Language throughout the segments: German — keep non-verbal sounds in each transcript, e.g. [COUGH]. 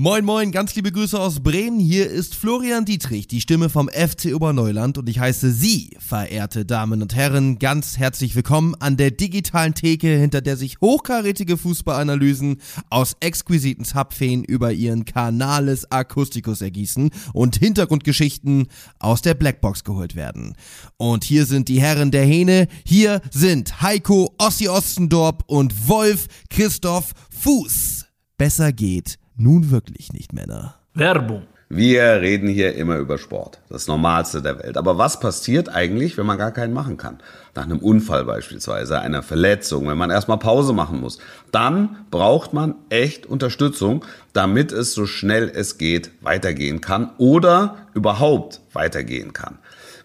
Moin moin, ganz liebe Grüße aus Bremen. Hier ist Florian Dietrich, die Stimme vom FC Oberneuland und ich heiße Sie, verehrte Damen und Herren, ganz herzlich willkommen an der digitalen Theke, hinter der sich hochkarätige Fußballanalysen aus exquisiten Zapfeen über ihren Canales Acusticus ergießen und Hintergrundgeschichten aus der Blackbox geholt werden. Und hier sind die Herren der Hähne, hier sind Heiko Ossi Ostendorp und Wolf Christoph Fuß. Besser geht nun wirklich nicht, Männer. Werbung. Wir reden hier immer über Sport, das Normalste der Welt. Aber was passiert eigentlich, wenn man gar keinen machen kann? Nach einem Unfall beispielsweise, einer Verletzung, wenn man erstmal Pause machen muss. Dann braucht man echt Unterstützung, damit es so schnell es geht weitergehen kann oder überhaupt weitergehen kann.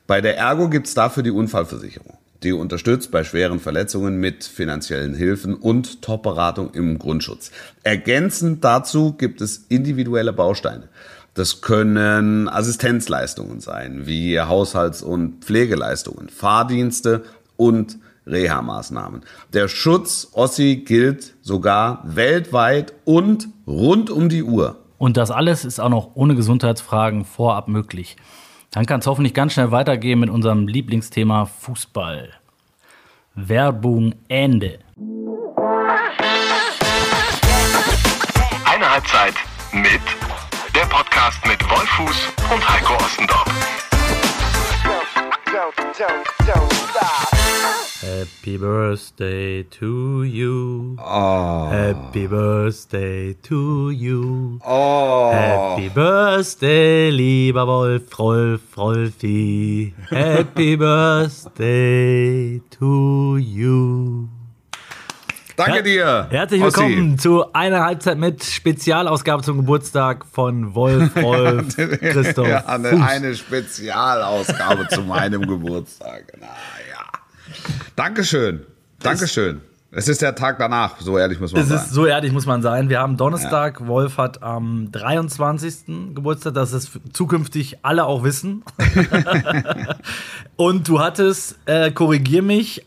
Bei der Ergo gibt's dafür die Unfallversicherung die unterstützt bei schweren Verletzungen mit finanziellen Hilfen und Top-Beratung im Grundschutz. Ergänzend dazu gibt es individuelle Bausteine. Das können Assistenzleistungen sein, wie Haushalts- und Pflegeleistungen, Fahrdienste und Reha-Maßnahmen. Der Schutz Ossi gilt sogar weltweit und rund um die Uhr. Und das alles ist auch noch ohne Gesundheitsfragen vorab möglich. Dann kann es hoffentlich ganz schnell weitergehen mit unserem Lieblingsthema Fußball. Werbung Ende. Eine Halbzeit mit der Podcast mit Wolfuß und Heiko Ostendorf. Happy Birthday to you. Oh. Happy Birthday to you. Oh. Happy Birthday, lieber Wolf, Rolf, Rolfi. Happy Birthday to you. Danke dir. Herzlich willkommen Ossi. zu einer Halbzeit mit Spezialausgabe zum Geburtstag von Wolf, [LAUGHS] Rolf, Christoph. ja, eine, eine Spezialausgabe zu meinem Geburtstag. Ja. Dankeschön. Dankeschön. Es ist der Tag danach, so ehrlich muss man es sein. Es ist so ehrlich muss man sein. Wir haben Donnerstag, ja. Wolf hat am 23. Geburtstag, dass es zukünftig alle auch wissen. [LAUGHS] Und du hattest, äh, korrigier mich,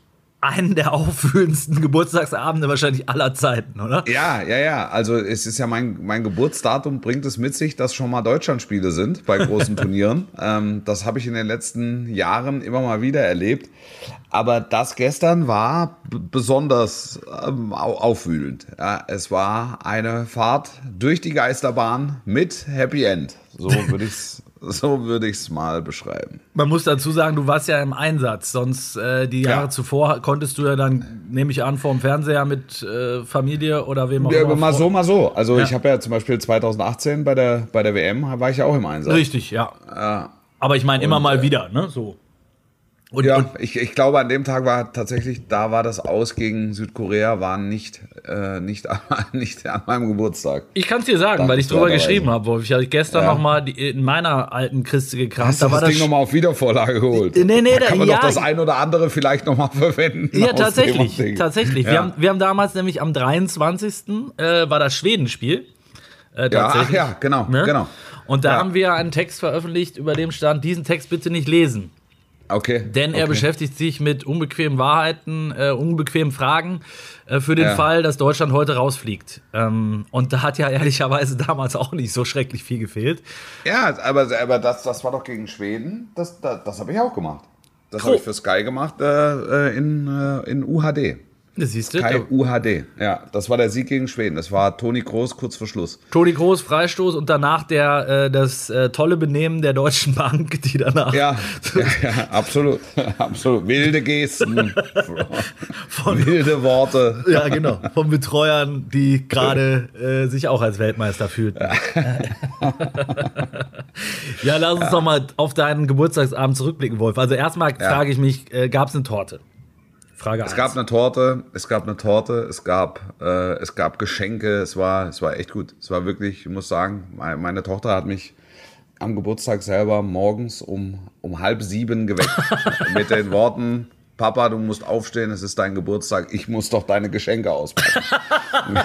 einen der auffühlendsten Geburtstagsabende wahrscheinlich aller Zeiten, oder? Ja, ja, ja. Also es ist ja mein, mein Geburtsdatum bringt es mit sich, dass schon mal Deutschlandspiele sind bei großen [LAUGHS] Turnieren. ähm, das habe ich in den letzten Jahren immer mal wieder erlebt. Aber das gestern war besonders ähm, aufwühlend. Ja, es war eine Fahrt durch die Geisterbahn mit Happy End. So würde ich es [LAUGHS] so würde ich es mal beschreiben. Man muss dazu sagen, du warst ja im Einsatz. Sonst äh, die Jahre ja. zuvor konntest du ja dann, nehme ich an, vorm Fernseher mit äh, Familie oder wem auch ja, immer. Mal so, mal so. Also ja. ich habe ja zum Beispiel 2018 bei der, bei der WM war ich ja auch im Einsatz. Richtig, ja. Aber ich meine immer mal äh, wieder, ne? So. Und, ja, und ich, ich glaube, an dem Tag war tatsächlich, da war das Aus gegen Südkorea, war nicht, äh, nicht, [LAUGHS] nicht an meinem Geburtstag. Ich kann es dir sagen, Dank weil ich drüber geschrieben habe, Wolf. Ich habe gestern ja. noch mal in meiner alten Kiste gekramt. Hast da du das, das Ding nochmal auf Wiedervorlage geholt? Nee, nee, da kann man ja, doch das ein oder andere vielleicht nochmal [LAUGHS] verwenden. Ja, tatsächlich. Tatsächlich. Ja. Wir, haben, wir haben damals nämlich am 23. Äh, war das Schwedenspiel. Äh, ja, ach ja, genau, ne? genau. Und da haben wir einen Text veröffentlicht, über dem stand, diesen Text bitte nicht lesen. Okay. Denn er okay. beschäftigt sich mit unbequemen Wahrheiten, äh, unbequemen Fragen äh, für den ja. Fall, dass Deutschland heute rausfliegt. Ähm, und da hat ja [LAUGHS] ehrlicherweise damals auch nicht so schrecklich viel gefehlt. Ja, aber, aber das, das war doch gegen Schweden. Das, das, das habe ich auch gemacht. Das habe ich für Sky gemacht äh, äh in, äh, in UHD. Das siehst du. Kai UHD. Ja, das war der Sieg gegen Schweden. Das war Toni Groß kurz vor Schluss. Toni Groß, Freistoß und danach der, äh, das äh, tolle Benehmen der Deutschen Bank, die danach. Ja, [LAUGHS] ja, ja absolut. [LAUGHS] absolut. Wilde Gesten. [LAUGHS] von, wilde Worte. Ja, genau. Von Betreuern, die gerade äh, sich auch als Weltmeister fühlten. Ja, ja lass uns ja. doch mal auf deinen Geburtstagsabend zurückblicken, Wolf. Also erstmal frage ich mich, äh, gab es eine Torte? Frage es 1. gab eine Torte, es gab eine Torte, es gab, äh, es gab Geschenke, es war, es war echt gut. Es war wirklich, ich muss sagen, meine, meine Tochter hat mich am Geburtstag selber morgens um, um halb sieben geweckt [LAUGHS] mit den Worten, Papa, du musst aufstehen, es ist dein Geburtstag, ich muss doch deine Geschenke auspacken. [LAUGHS]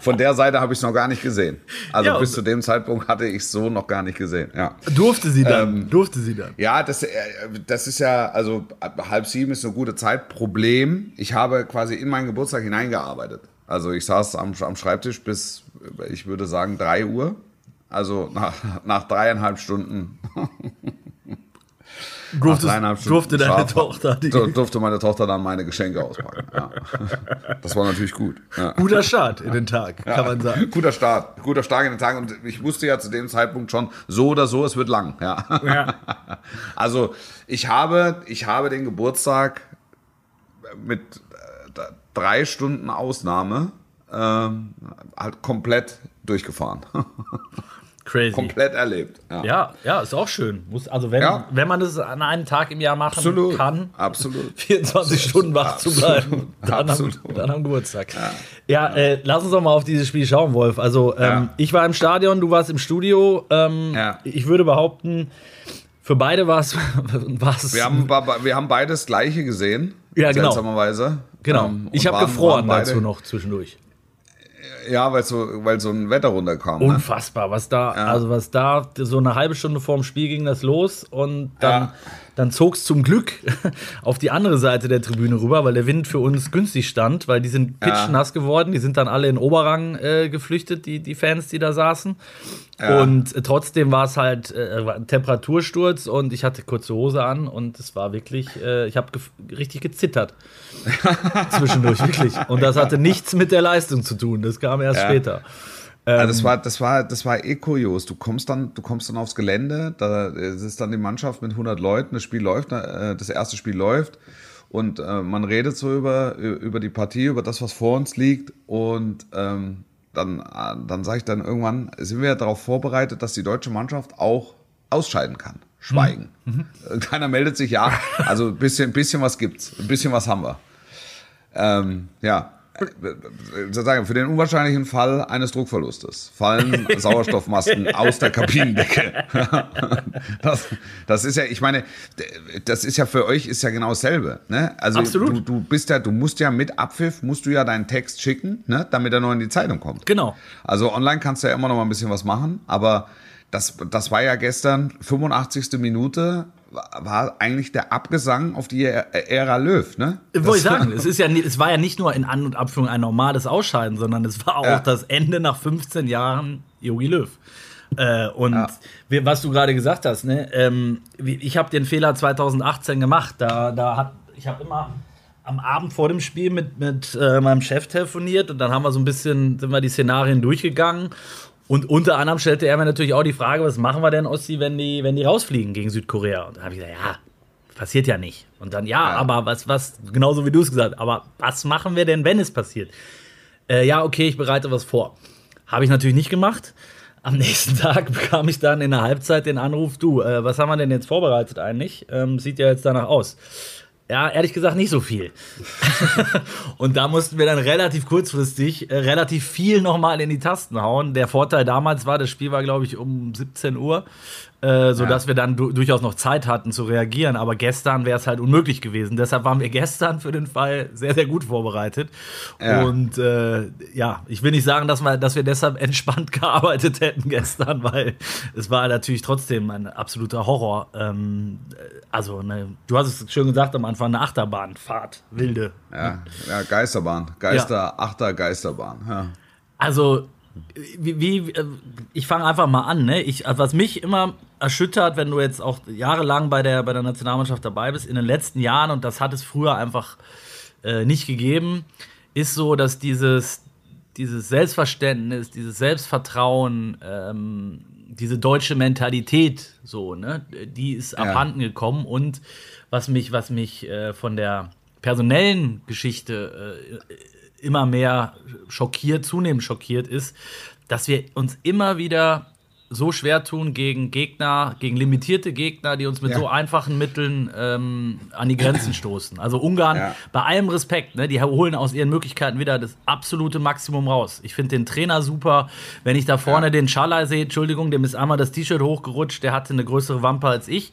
Von der Seite habe ich es noch gar nicht gesehen. Also ja, bis zu dem Zeitpunkt hatte ich es so noch gar nicht gesehen. Ja. Durfte sie dann? Ähm, durfte sie dann? Ja, das, äh, das ist ja, also halb sieben ist eine gute Zeit. Problem, ich habe quasi in meinen Geburtstag hineingearbeitet. Also ich saß am, am Schreibtisch bis, ich würde sagen, 3 Uhr. Also nach, nach dreieinhalb Stunden Durfte, dreieinhalb Stunden durfte deine Schlaf Tochter die dur- durfte meine Tochter dann meine Geschenke auspacken. Ja. [LAUGHS] Das war natürlich gut. Ja. guter Start in den Tag, kann man sagen. Guter Start, guter Start in den Tag und ich wusste ja zu dem Zeitpunkt schon, so oder so, es wird lang. Ja. Ja. [LAUGHS] Also ich habe, ich habe den Geburtstag mit äh, drei Stunden Ausnahme ähm, halt komplett durchgefahren, [LAUGHS] Crazy. komplett erlebt. Ja. Ja, ja, ist auch schön. Muss, also wenn, Ja. wenn man es an einem Tag im Jahr machen Absolut, kann, absolut. [LAUGHS] 24 [LAUGHS] Stunden wach zu bleiben, Absolut, dann am, absolut. dann am Geburtstag. Ja, äh, lass uns doch mal auf dieses Spiel schauen, Wolf. Also ähm, Ja. ich war im Stadion, du warst im Studio. Ähm, Ja. Ich würde behaupten, für beide war es [LAUGHS] Wir haben, wir haben beides gleiche gesehen, Ja, genau. seltsamerweise. genau. Ähm, ich habe gefroren beide- dazu noch zwischendurch. Ja, weil so, weil so ein Wetter runterkam. Ne? Unfassbar, was da, also was da, so eine halbe Stunde vorm Spiel ging das los und dann, Ja. Dann zog es zum Glück [LAUGHS] auf die andere Seite der Tribüne rüber, weil der Wind für uns günstig stand, weil die sind pitschnass geworden, die sind dann alle in Oberrang äh, geflüchtet, die, die Fans, die da saßen. Ja. Und äh, trotzdem war es halt äh, Temperatursturz und ich hatte kurze Hose an und es war wirklich, äh, ich habe richtig gezittert [LAUGHS] zwischendurch, wirklich. Und das hatte nichts mit der Leistung zu tun, das kam erst Ja. später. Ja, Ähm. das war, das war, das war eh kurios. Du kommst dann, du kommst dann aufs Gelände, da ist dann die Mannschaft mit 100 Leuten, das Spiel läuft, äh, das erste Spiel läuft und äh, man redet so über, über die Partie, über das, was vor uns liegt und ähm, dann, äh, dann sage ich dann irgendwann, sind wir darauf vorbereitet, dass die deutsche Mannschaft auch ausscheiden kann. Schweigen. Äh, Keiner meldet sich, ja, also ein bisschen, bisschen was gibt's, ein bisschen was haben wir. Ähm, ja. Sozusagen für den unwahrscheinlichen Fall eines Druckverlustes fallen [LAUGHS] Sauerstoffmasken aus der Kabinendecke. [LAUGHS] Das, das ist ja, ich meine, das ist ja für euch ist ja genau dasselbe. Ne? Also Absolut. Du, du bist ja, du musst ja mit Abpfiff musst du ja deinen Text schicken, ne? damit er noch in die Zeitung kommt. Genau. Also online kannst du ja immer noch mal ein bisschen was machen, aber das, das war ja gestern 85. Minute war- eigentlich der Abgesang auf die Ära Löw, ne? Wollte ich sagen, [LAUGHS] es, ist ja, es war ja nicht nur in An- und Abführung ein normales Ausscheiden, sondern es war auch Ja. das Ende nach 15 Jahren Jogi Löw. Äh, und Ja. was du gerade gesagt hast, ne, ähm, ich habe den Fehler 2018 gemacht. Da, da hat, ich habe immer am Abend vor dem Spiel mit, mit äh, meinem Chef telefoniert und dann haben wir so ein bisschen, sind wir die Szenarien durchgegangen. Und unter anderem stellte er mir natürlich auch die Frage, was machen wir denn, Ossi, wenn die, wenn die rausfliegen gegen Südkorea? Und da habe ich gesagt, ja, passiert ja nicht. Und dann, ja, Ja. aber was, was, genauso wie du es gesagt hast, aber was machen wir denn, wenn es passiert? Äh, ja, okay, ich bereite was vor. Habe ich natürlich nicht gemacht. Am [LAUGHS] nächsten Tag bekam ich dann in der Halbzeit den Anruf, du, äh, was haben wir denn jetzt vorbereitet eigentlich? Ähm, sieht ja jetzt danach aus. Ja, ehrlich gesagt nicht so viel. [LAUGHS] und da mussten wir dann relativ kurzfristig äh, relativ viel nochmal in die Tasten hauen. Der Vorteil damals war, das Spiel war, glaube ich, um 17 Uhr, äh, sodass wir dann du durchaus noch Zeit hatten zu reagieren. Aber gestern wäre es halt unmöglich gewesen. Deshalb waren wir gestern für den Fall sehr, sehr gut vorbereitet. Ja. Und äh, ja, ich will nicht sagen, dass wir, dass wir deshalb [LAUGHS] entspannt gearbeitet hätten gestern, weil es war natürlich trotzdem ein absoluter Horror. Ähm, also, ne, du hast es schön gesagt am Anfang, eine Achterbahnfahrt, wilde. Ja, ja Geisterbahn. Geister, Achter Geisterbahn. Ja. Also, wie, wie äh, ich fange einfach mal an, ne? Ich, was mich immer erschüttert, wenn du jetzt auch jahrelang bei der, bei der Nationalmannschaft dabei bist, in den letzten Jahren, und das hat es früher einfach äh, nicht gegeben, ist so, dass dieses, dieses Selbstverständnis, dieses Selbstvertrauen, ähm, diese deutsche Mentalität, so, ne, die ist abhanden gekommen. Und was mich, was mich äh, von der personellen Geschichte äh, immer mehr schockiert, zunehmend schockiert ist, dass wir uns immer wieder so schwer tun gegen Gegner, gegen limitierte Gegner, die uns mit Ja. so einfachen Mitteln ähm, an die Grenzen stoßen. Also Ungarn, Ja. bei allem Respekt, ne, die holen aus ihren Möglichkeiten wieder das absolute Maximum raus. Ich finde den Trainer super. Wenn ich da vorne Ja. den Schalai sehe, Entschuldigung, dem ist einmal das T-Shirt hochgerutscht, der hatte eine größere Wampe als ich.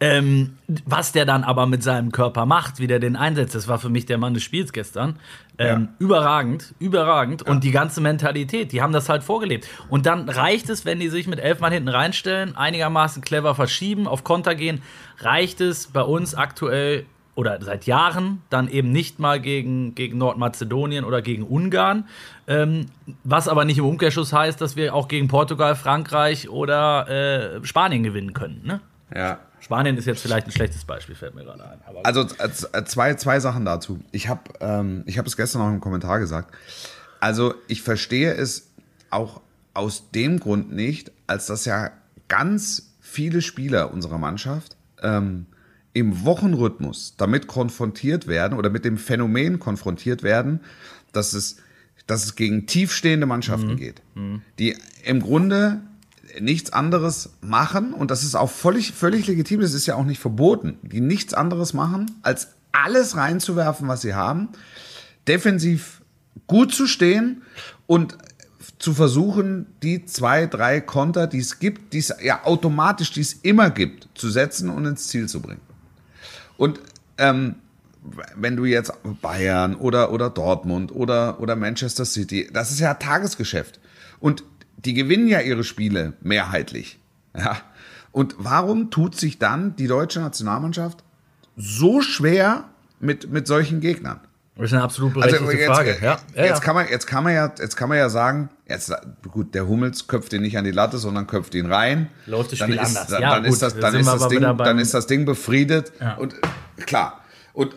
Ähm, was der dann aber mit seinem Körper macht, wie der den einsetzt, das war für mich der Mann des Spiels gestern. Ähm, Überragend, überragend. Und die ganze Mentalität, die haben das halt vorgelebt. Und dann reicht es, wenn die sich mit elf Mann hinten reinstellen, einigermaßen clever verschieben, auf Konter gehen, reicht es bei uns aktuell, oder seit Jahren dann eben nicht mal gegen, gegen Nordmazedonien oder gegen Ungarn. Ähm, was aber nicht im Umkehrschluss heißt, dass wir auch gegen Portugal, Frankreich oder äh, Spanien gewinnen können. Ne? Ja. Spanien ist jetzt vielleicht ein schlechtes Beispiel, fällt mir gerade ein. Also äh, zwei, zwei Sachen dazu. Ich habe ähm, ich hab es gestern noch im Kommentar gesagt. Also ich verstehe es auch aus dem Grund nicht, als dass ja ganz viele Spieler unserer Mannschaft ähm, im Wochenrhythmus damit konfrontiert werden oder mit dem Phänomen konfrontiert werden, dass es, dass es gegen tiefstehende Mannschaften geht, die im Grunde nichts anderes machen und das ist auch völlig, völlig legitim, das ist ja auch nicht verboten, die nichts anderes machen, als alles reinzuwerfen, was sie haben, defensiv gut zu stehen und zu versuchen, die zwei, drei Konter, die es gibt, die es ja automatisch, die es immer gibt, zu setzen und ins Ziel zu bringen. Und ähm, wenn du jetzt Bayern oder, oder Dortmund oder, oder Manchester City, das ist ja Tagesgeschäft. Und die gewinnen ja ihre Spiele mehrheitlich. Ja. Und warum tut sich dann die deutsche Nationalmannschaft so schwer mit, mit solchen Gegnern? das ist eine absolut berechtigte Also jetzt, Frage. Ja, ja, jetzt. Kann man, jetzt, kann man ja, jetzt kann man ja sagen, jetzt, gut, der Hummels köpft ihn nicht an die Latte, sondern köpft ihn rein. Läuft das dann Spiel ist, anders. Dann, Ja, dann gut, ist das, dann ist Ding, dann ist das Ding befriedet. Ja. Und äh, klar. Und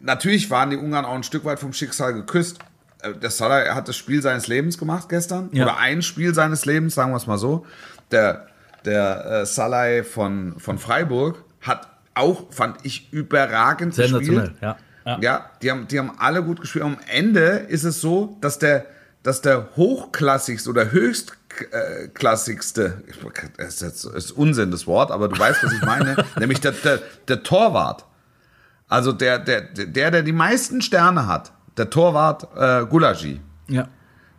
natürlich waren die Ungarn auch ein Stück weit vom Schicksal geküsst. Äh, Der Salah hat das Spiel seines Lebens gemacht gestern. Ja. Oder ein Spiel seines Lebens, sagen wir es mal so. Der, der äh, Salah von, von Freiburg hat auch, fand ich, überragend gespielt. ja. ja. Ja, die haben, die haben alle gut gespielt. Am Ende ist es so, dass der, dass der hochklassigste oder höchstklassigste, das ist, ist Unsinn das Wort, aber du weißt, was ich meine, [LAUGHS] nämlich der, der, der Torwart. Also der, der, der, der die meisten Sterne hat, der Torwart äh, Gulagi, ja.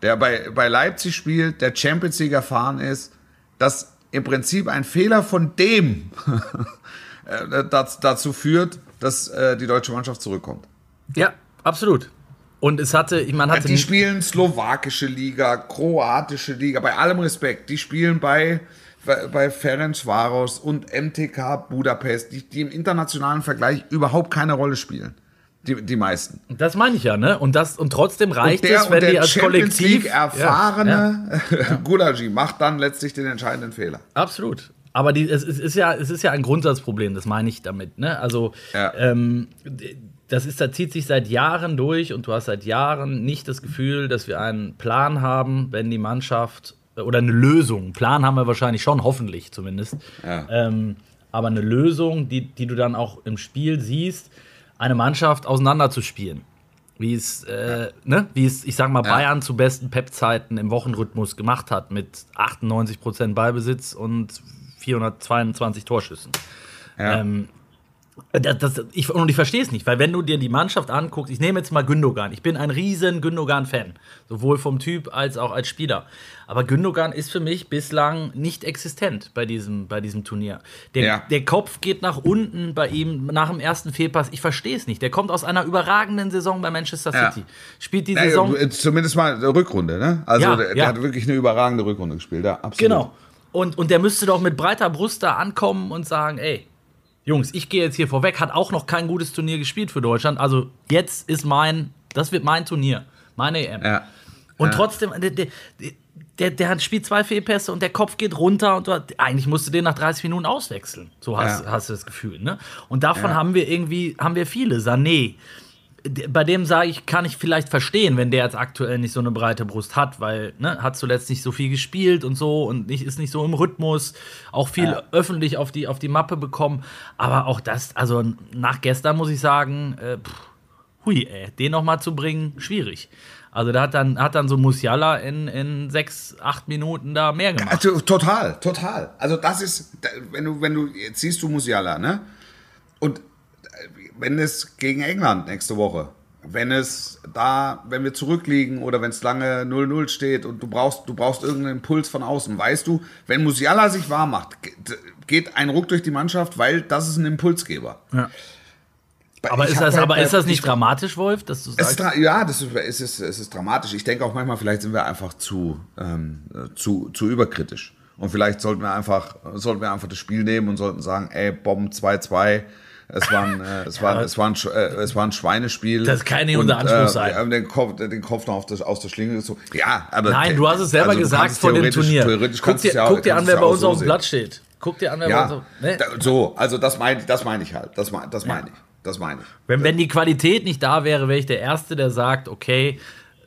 der bei, bei Leipzig spielt, der Champions League erfahren ist, dass im Prinzip ein Fehler von dem [LAUGHS] äh, dazu führt, dass äh, die deutsche Mannschaft zurückkommt. Ja, absolut. Und es hatte, meine, hatte Die spielen slowakische Liga, kroatische Liga, bei allem Respekt. Die spielen bei, bei, bei Ferencvaros und MTK Budapest, die, die im internationalen Vergleich überhaupt keine Rolle spielen. Die, die meisten. Das meine ich ja, ne? Und das und trotzdem reicht der, es, und wenn der die als Champions Kollektiv League erfahrene [LAUGHS] Gulagi macht dann letztlich den entscheidenden Fehler. Absolut. Aber die, es, es, ist ja, es ist ja ein Grundsatzproblem, das meine ich damit. Ne? Also, Ja. ähm, das ist, da zieht sich seit Jahren durch und du hast seit Jahren nicht das Gefühl, dass wir einen Plan haben, wenn die Mannschaft oder eine Lösung. Plan haben wir wahrscheinlich schon, hoffentlich zumindest. Ja. Ähm, aber eine Lösung, die, die du dann auch im Spiel siehst, eine Mannschaft auseinanderzuspielen. Wie es, äh, ne? wie es, ich sag mal, Ja. Bayern zu besten Pep-Zeiten im Wochenrhythmus gemacht hat, mit 98% Ballbesitz und 422 Torschüssen. Ja. Ähm, das, das, ich, und ich verstehe es nicht, weil wenn du dir die Mannschaft anguckst, ich nehme jetzt mal Gündogan, ich bin ein riesen Gündogan-Fan, sowohl vom Typ als auch als Spieler. Aber Gündogan ist für mich bislang nicht existent bei diesem, bei diesem Turnier. Der, Ja. der Kopf geht nach unten bei ihm nach dem ersten Fehlpass. Ich verstehe es nicht. Der kommt aus einer überragenden Saison bei Manchester Ja. City. Spielt die Naja, Saison. äh, zumindest mal eine Rückrunde, ne? Also Ja, der, der ja. hat wirklich eine überragende Rückrunde gespielt, ja, absolut. Genau. Und, und der müsste doch mit breiter Brust da ankommen und sagen, ey, Jungs, ich gehe jetzt hier vorweg, hat auch noch kein gutes Turnier gespielt für Deutschland. Also jetzt ist mein, das wird mein Turnier, meine EM. Ja. Und Ja. trotzdem, der, der, der, hat spielt zwei Fehlpässe und der Kopf geht runter und du, eigentlich musst du den nach 30 Minuten auswechseln. So hast, Ja. hast du das Gefühl. Ne? Und davon haben wir irgendwie, haben wir viele. Sané, bei dem sage ich, kann ich vielleicht verstehen, wenn der jetzt aktuell nicht so eine breite Brust hat, weil ne, hat zuletzt nicht so viel gespielt und so und nicht, ist nicht so im Rhythmus, auch viel Ja. öffentlich auf die, auf die Mappe bekommen. Aber auch das, also nach gestern muss ich sagen, äh, pff, hui, ey, den noch mal zu bringen, schwierig. Also da hat dann, hat dann so Musiala in, in sechs, acht Minuten da mehr gemacht. Also, total, total. Also das ist, wenn du, wenn du, jetzt siehst du Musiala, ne? Und wenn es gegen England nächste Woche, wenn es da, wenn wir zurückliegen oder wenn es lange 0-0 steht und du brauchst, du brauchst irgendeinen Impuls von außen, weißt du, wenn Musiala sich warm macht, ge- geht ein Ruck durch die Mannschaft, weil das ist ein Impulsgeber. Ja. Aber, ist das, bei- aber ist das nicht ich- dramatisch, Wolf, dass du Es sagst? dra- ja, das ist, es, ist, es ist dramatisch. Ich denke auch manchmal, vielleicht sind wir einfach zu, ähm, äh, zu, zu überkritisch. Und vielleicht sollten wir einfach, sollten wir einfach das Spiel nehmen und sollten sagen, ey, Bomben 2-2, Es war ein, äh, es war, es war ein, äh, es war ein Schweinespiel. Das kann nicht unser Anspruch äh, sein. Wir haben den Kopf, den Kopf noch das, aus der Schlinge gezogen. Ja, aber. Nein, du hast es selber also gesagt vor dem Turnier. Theoretisch Guck dir, es ja guck dir an, wer bei uns so auf dem. Platz steht. Guck dir an, wer bei Ja, uns auf, ne? da, so, also das meine das meine ich halt. Das, mein- das meine ich. Das meine ich. Wenn, wenn die Qualität nicht da wäre, wäre ich der Erste, der sagt, okay,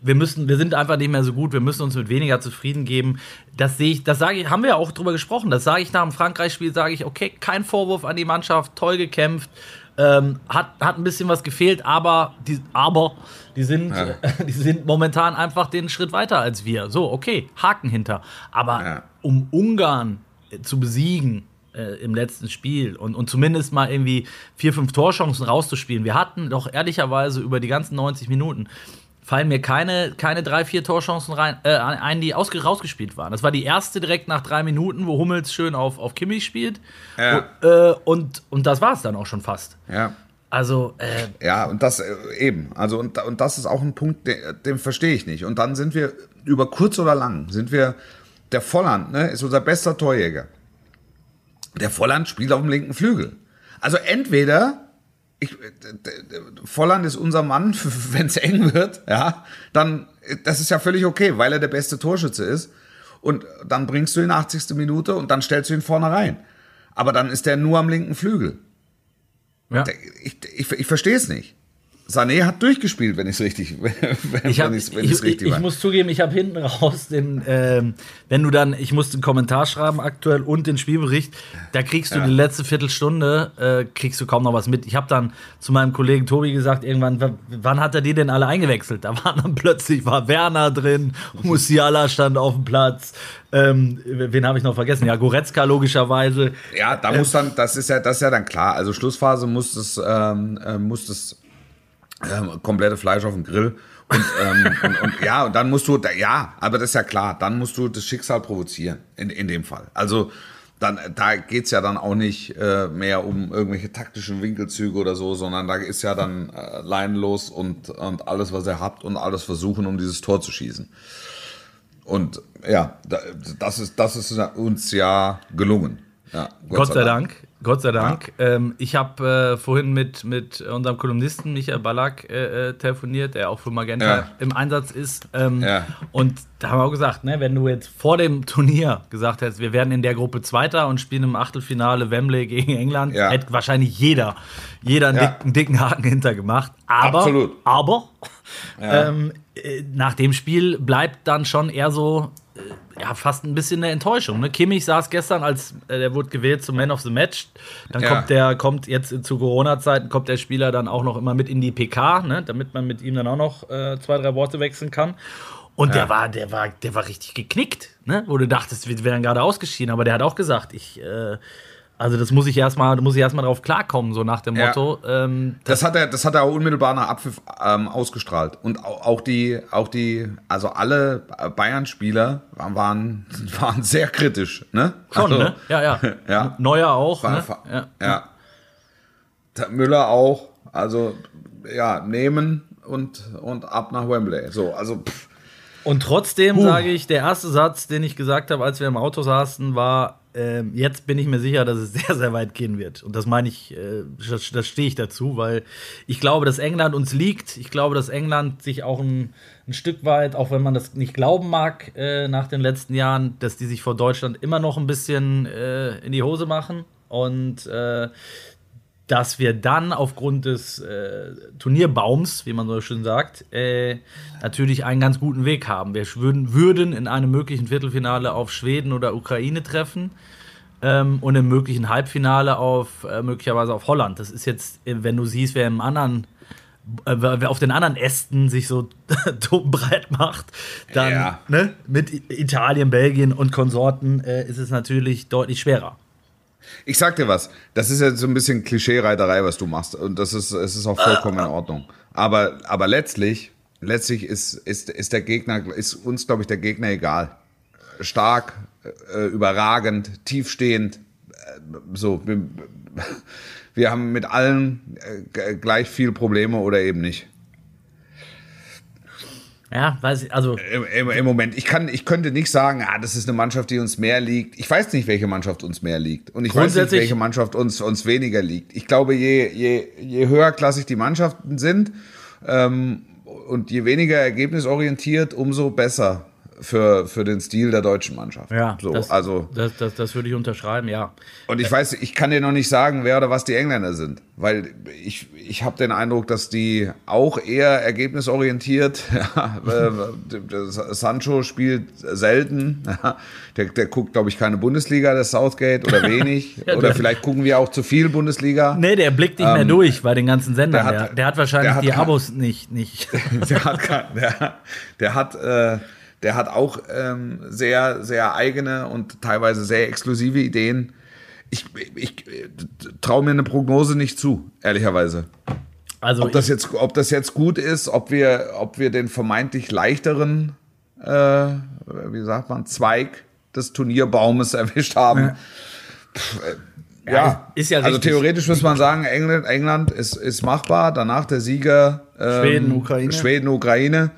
wir müssen, wir sind einfach nicht mehr so gut, wir müssen uns mit weniger zufrieden geben. Das sehe ich, das sage ich, haben wir ja auch drüber gesprochen. Das sage ich nach dem Frankreich-Spiel, sage ich, okay, kein Vorwurf an die Mannschaft, toll gekämpft. Ähm, hat, hat ein bisschen was gefehlt, aber die, aber die sind, Ja. [LAUGHS] die sind momentan einfach den Schritt weiter als wir. So, okay, Haken hinter. Aber Ja. um Ungarn äh, zu besiegen äh, im letzten Spiel und, und zumindest mal irgendwie vier, fünf Torchancen rauszuspielen. Wir hatten doch ehrlicherweise über die ganzen 90 Minuten fallen mir keine, keine drei, vier Torchancen rein, äh, ein, die ausge, rausgespielt waren. Das war die erste direkt nach drei Minuten, wo Hummels schön auf, auf Kimmich spielt. Ja. Äh, und, und das war es dann auch schon fast. Ja. Also, äh, Ja, und das äh, eben. Also, und, und das ist auch ein Punkt, den, den verstehe ich nicht. Und dann sind wir über kurz oder lang, sind wir, der Volland, ne, ist unser bester Torjäger. Der Volland spielt auf dem linken Flügel. Also entweder, ich, d- Volland ist unser Mann, [LAUGHS] wenn es eng wird, ja, dann, äh, das ist ja völlig okay, weil er der beste Torschütze ist. Und dann bringst du ihn 80. Minute und dann stellst du ihn vorne rein. Aber dann ist der nur am linken Flügel. ja. Ich, ich, ich verstehe es nicht. Sané hat durchgespielt, wenn ich es richtig, [LAUGHS] wenn, Ich, hab, wenn ich, ich's- wenn ich's ich, richtig ich war. muss zugeben, ich habe hinten raus den, ähm, wenn du dann, ich muss den Kommentar schreiben aktuell und den Spielbericht, da kriegst du Ja. die letzte Viertelstunde, äh, kriegst du kaum noch was mit. Ich habe dann zu meinem Kollegen Tobi gesagt, irgendwann, wann hat er die denn alle eingewechselt? Da waren dann plötzlich, war Werner drin, [LAUGHS] Musiala stand auf dem Platz, ähm, wen habe ich noch vergessen? Ja, Goretzka logischerweise. ja, da muss dann, das ist ja, das ist ja dann klar. Also Schlussphase muss das, ähm, äh, muss das ähm, komplette Fleisch auf den Grill. Und, ähm, [LAUGHS] und, und ja, und dann musst du, ja, aber das ist ja klar, dann musst du das Schicksal provozieren, in, in dem Fall. Also dann, da geht's ja dann auch nicht äh, mehr um irgendwelche taktischen Winkelzüge oder so, sondern da ist ja dann äh, leinenlos und, und alles, was ihr habt und alles versuchen, um dieses Tor zu schießen. Und ja, da, das, ist, das ist uns ja gelungen. Ja, Gott, sei Dank. Gott sei Dank. Ähm, ich habe äh, vorhin mit, mit unserem Kolumnisten Michael Ballack äh, äh, telefoniert, der auch für Magenta Ja. im Einsatz ist. Ähm, Ja. Und da haben wir auch gesagt, ne, wenn du jetzt vor dem Turnier gesagt hättest, wir werden in der Gruppe Zweiter und spielen im Achtelfinale Wembley gegen England, Ja. hätte wahrscheinlich jeder, jeder einen, Ja. dicken, dicken Haken hintergemacht. Aber, Absolut. aber Ja. ähm, äh, nach dem Spiel bleibt dann schon eher so, ja, fast ein bisschen eine Enttäuschung. Ne? Kimmich saß gestern, als äh, der wurde gewählt zum Man of the Match. Dann Ja. kommt der, kommt jetzt zu Corona-Zeiten, kommt der Spieler dann auch noch immer mit in die PK, ne? damit man mit ihm dann auch noch äh, zwei, drei Worte wechseln kann. Und der war, der war, der war richtig geknickt, ne? Wo du dachtest, wir wären gerade ausgeschieden, aber der hat auch gesagt, ich, äh, also das muss ich erstmal, da muss ich erstmal drauf klarkommen, so nach dem Ja. Motto. Ähm, Das hat er, das hat er auch unmittelbar nach Abpfiff ähm, ausgestrahlt. Und au- auch die, auch die, also alle Bayern-Spieler waren, waren [LAUGHS] sehr kritisch, ne? schon, also, ne? Ja, ja. [LAUGHS] Ja. Neuer auch, War, ne? Ja. ja. Müller auch. Also, ja, nehmen und, und ab nach Wembley. So, also, pff, Und trotzdem sage ich, der erste Satz, den ich gesagt habe, als wir im Auto saßen, war, ähm, jetzt bin ich mir sicher, dass es [LAUGHS] sehr, sehr weit gehen wird. Und das meine ich, äh, das, stehe ich dazu, weil ich glaube, dass England uns liegt. Ich glaube, dass England sich auch ein, ein Stück weit, auch wenn man das nicht glauben mag, äh, nach den letzten Jahren, dass die sich vor Deutschland immer noch ein bisschen äh, in die Hose machen. Und äh, dass wir dann aufgrund des äh, Turnierbaums, wie man so schön sagt, äh, natürlich einen ganz guten Weg haben. Wir würden, würden in einem möglichen Viertelfinale auf Schweden oder Ukraine treffen ähm, und im möglichen Halbfinale auf äh, möglicherweise auf Holland. Das ist jetzt, äh, wenn du siehst, wer im anderen äh, wer auf den anderen Ästen sich so [LAUGHS] dumm breit macht, dann Ja. ne, mit Italien, Belgien und Konsorten äh, ist es natürlich deutlich schwerer. Ich sag dir was. Das ist jetzt so ein bisschen Klischee-Reiterei, was du machst. Und das ist, es ist auch vollkommen in Ordnung. Aber, aber letztlich, letztlich ist, ist, ist der Gegner, ist uns, glaube ich, der Gegner egal. Stark, äh, überragend, tiefstehend, äh, so. Wir, wir haben mit allen äh, gleich viel Probleme oder eben nicht. Ja, weiß ich, also. Im, im, Im, Moment. Ich, kann, ich könnte nicht sagen, ah, das ist eine Mannschaft, die uns mehr liegt. Ich weiß nicht, welche Mannschaft uns mehr liegt. Und ich weiß nicht, welche Mannschaft uns, uns weniger liegt. Ich glaube, je, je, je höherklassig die Mannschaften sind ähm, und je weniger ergebnisorientiert, umso besser für, für den Stil der deutschen Mannschaft. Ja, so, das, also, das, das, das würde ich unterschreiben, ja. Und ich weiß, ich kann dir noch nicht sagen, wer oder was die Engländer sind, weil ich, ich habe den Eindruck, dass die auch eher ergebnisorientiert. [LAUGHS] Sancho spielt selten. Der, der guckt, glaube ich, keine Bundesliga, der Southgate, oder wenig. [LAUGHS] ja, oder vielleicht gucken wir auch zu viel Bundesliga. Nee, der blickt nicht ähm, mehr durch bei den ganzen Sendern. Der hat, der, der hat wahrscheinlich der hat die Abos nicht. nicht. [LAUGHS] der hat, der, der hat äh, der hat auch ähm, sehr, sehr eigene und teilweise sehr exklusive Ideen. Ich, ich, ich traue mir eine Prognose nicht zu, ehrlicherweise. Also ob das jetzt, ob das jetzt gut ist, ob wir, ob wir den vermeintlich leichteren, äh, wie sagt man, Zweig des Turnierbaumes [LAUGHS] erwischt haben. Ja. Pff, äh, ja, ist ja also theoretisch muss man sagen, England, England ist, ist machbar. Danach der Sieger ähm, Schweden, Ukraine. Schweden, Ukraine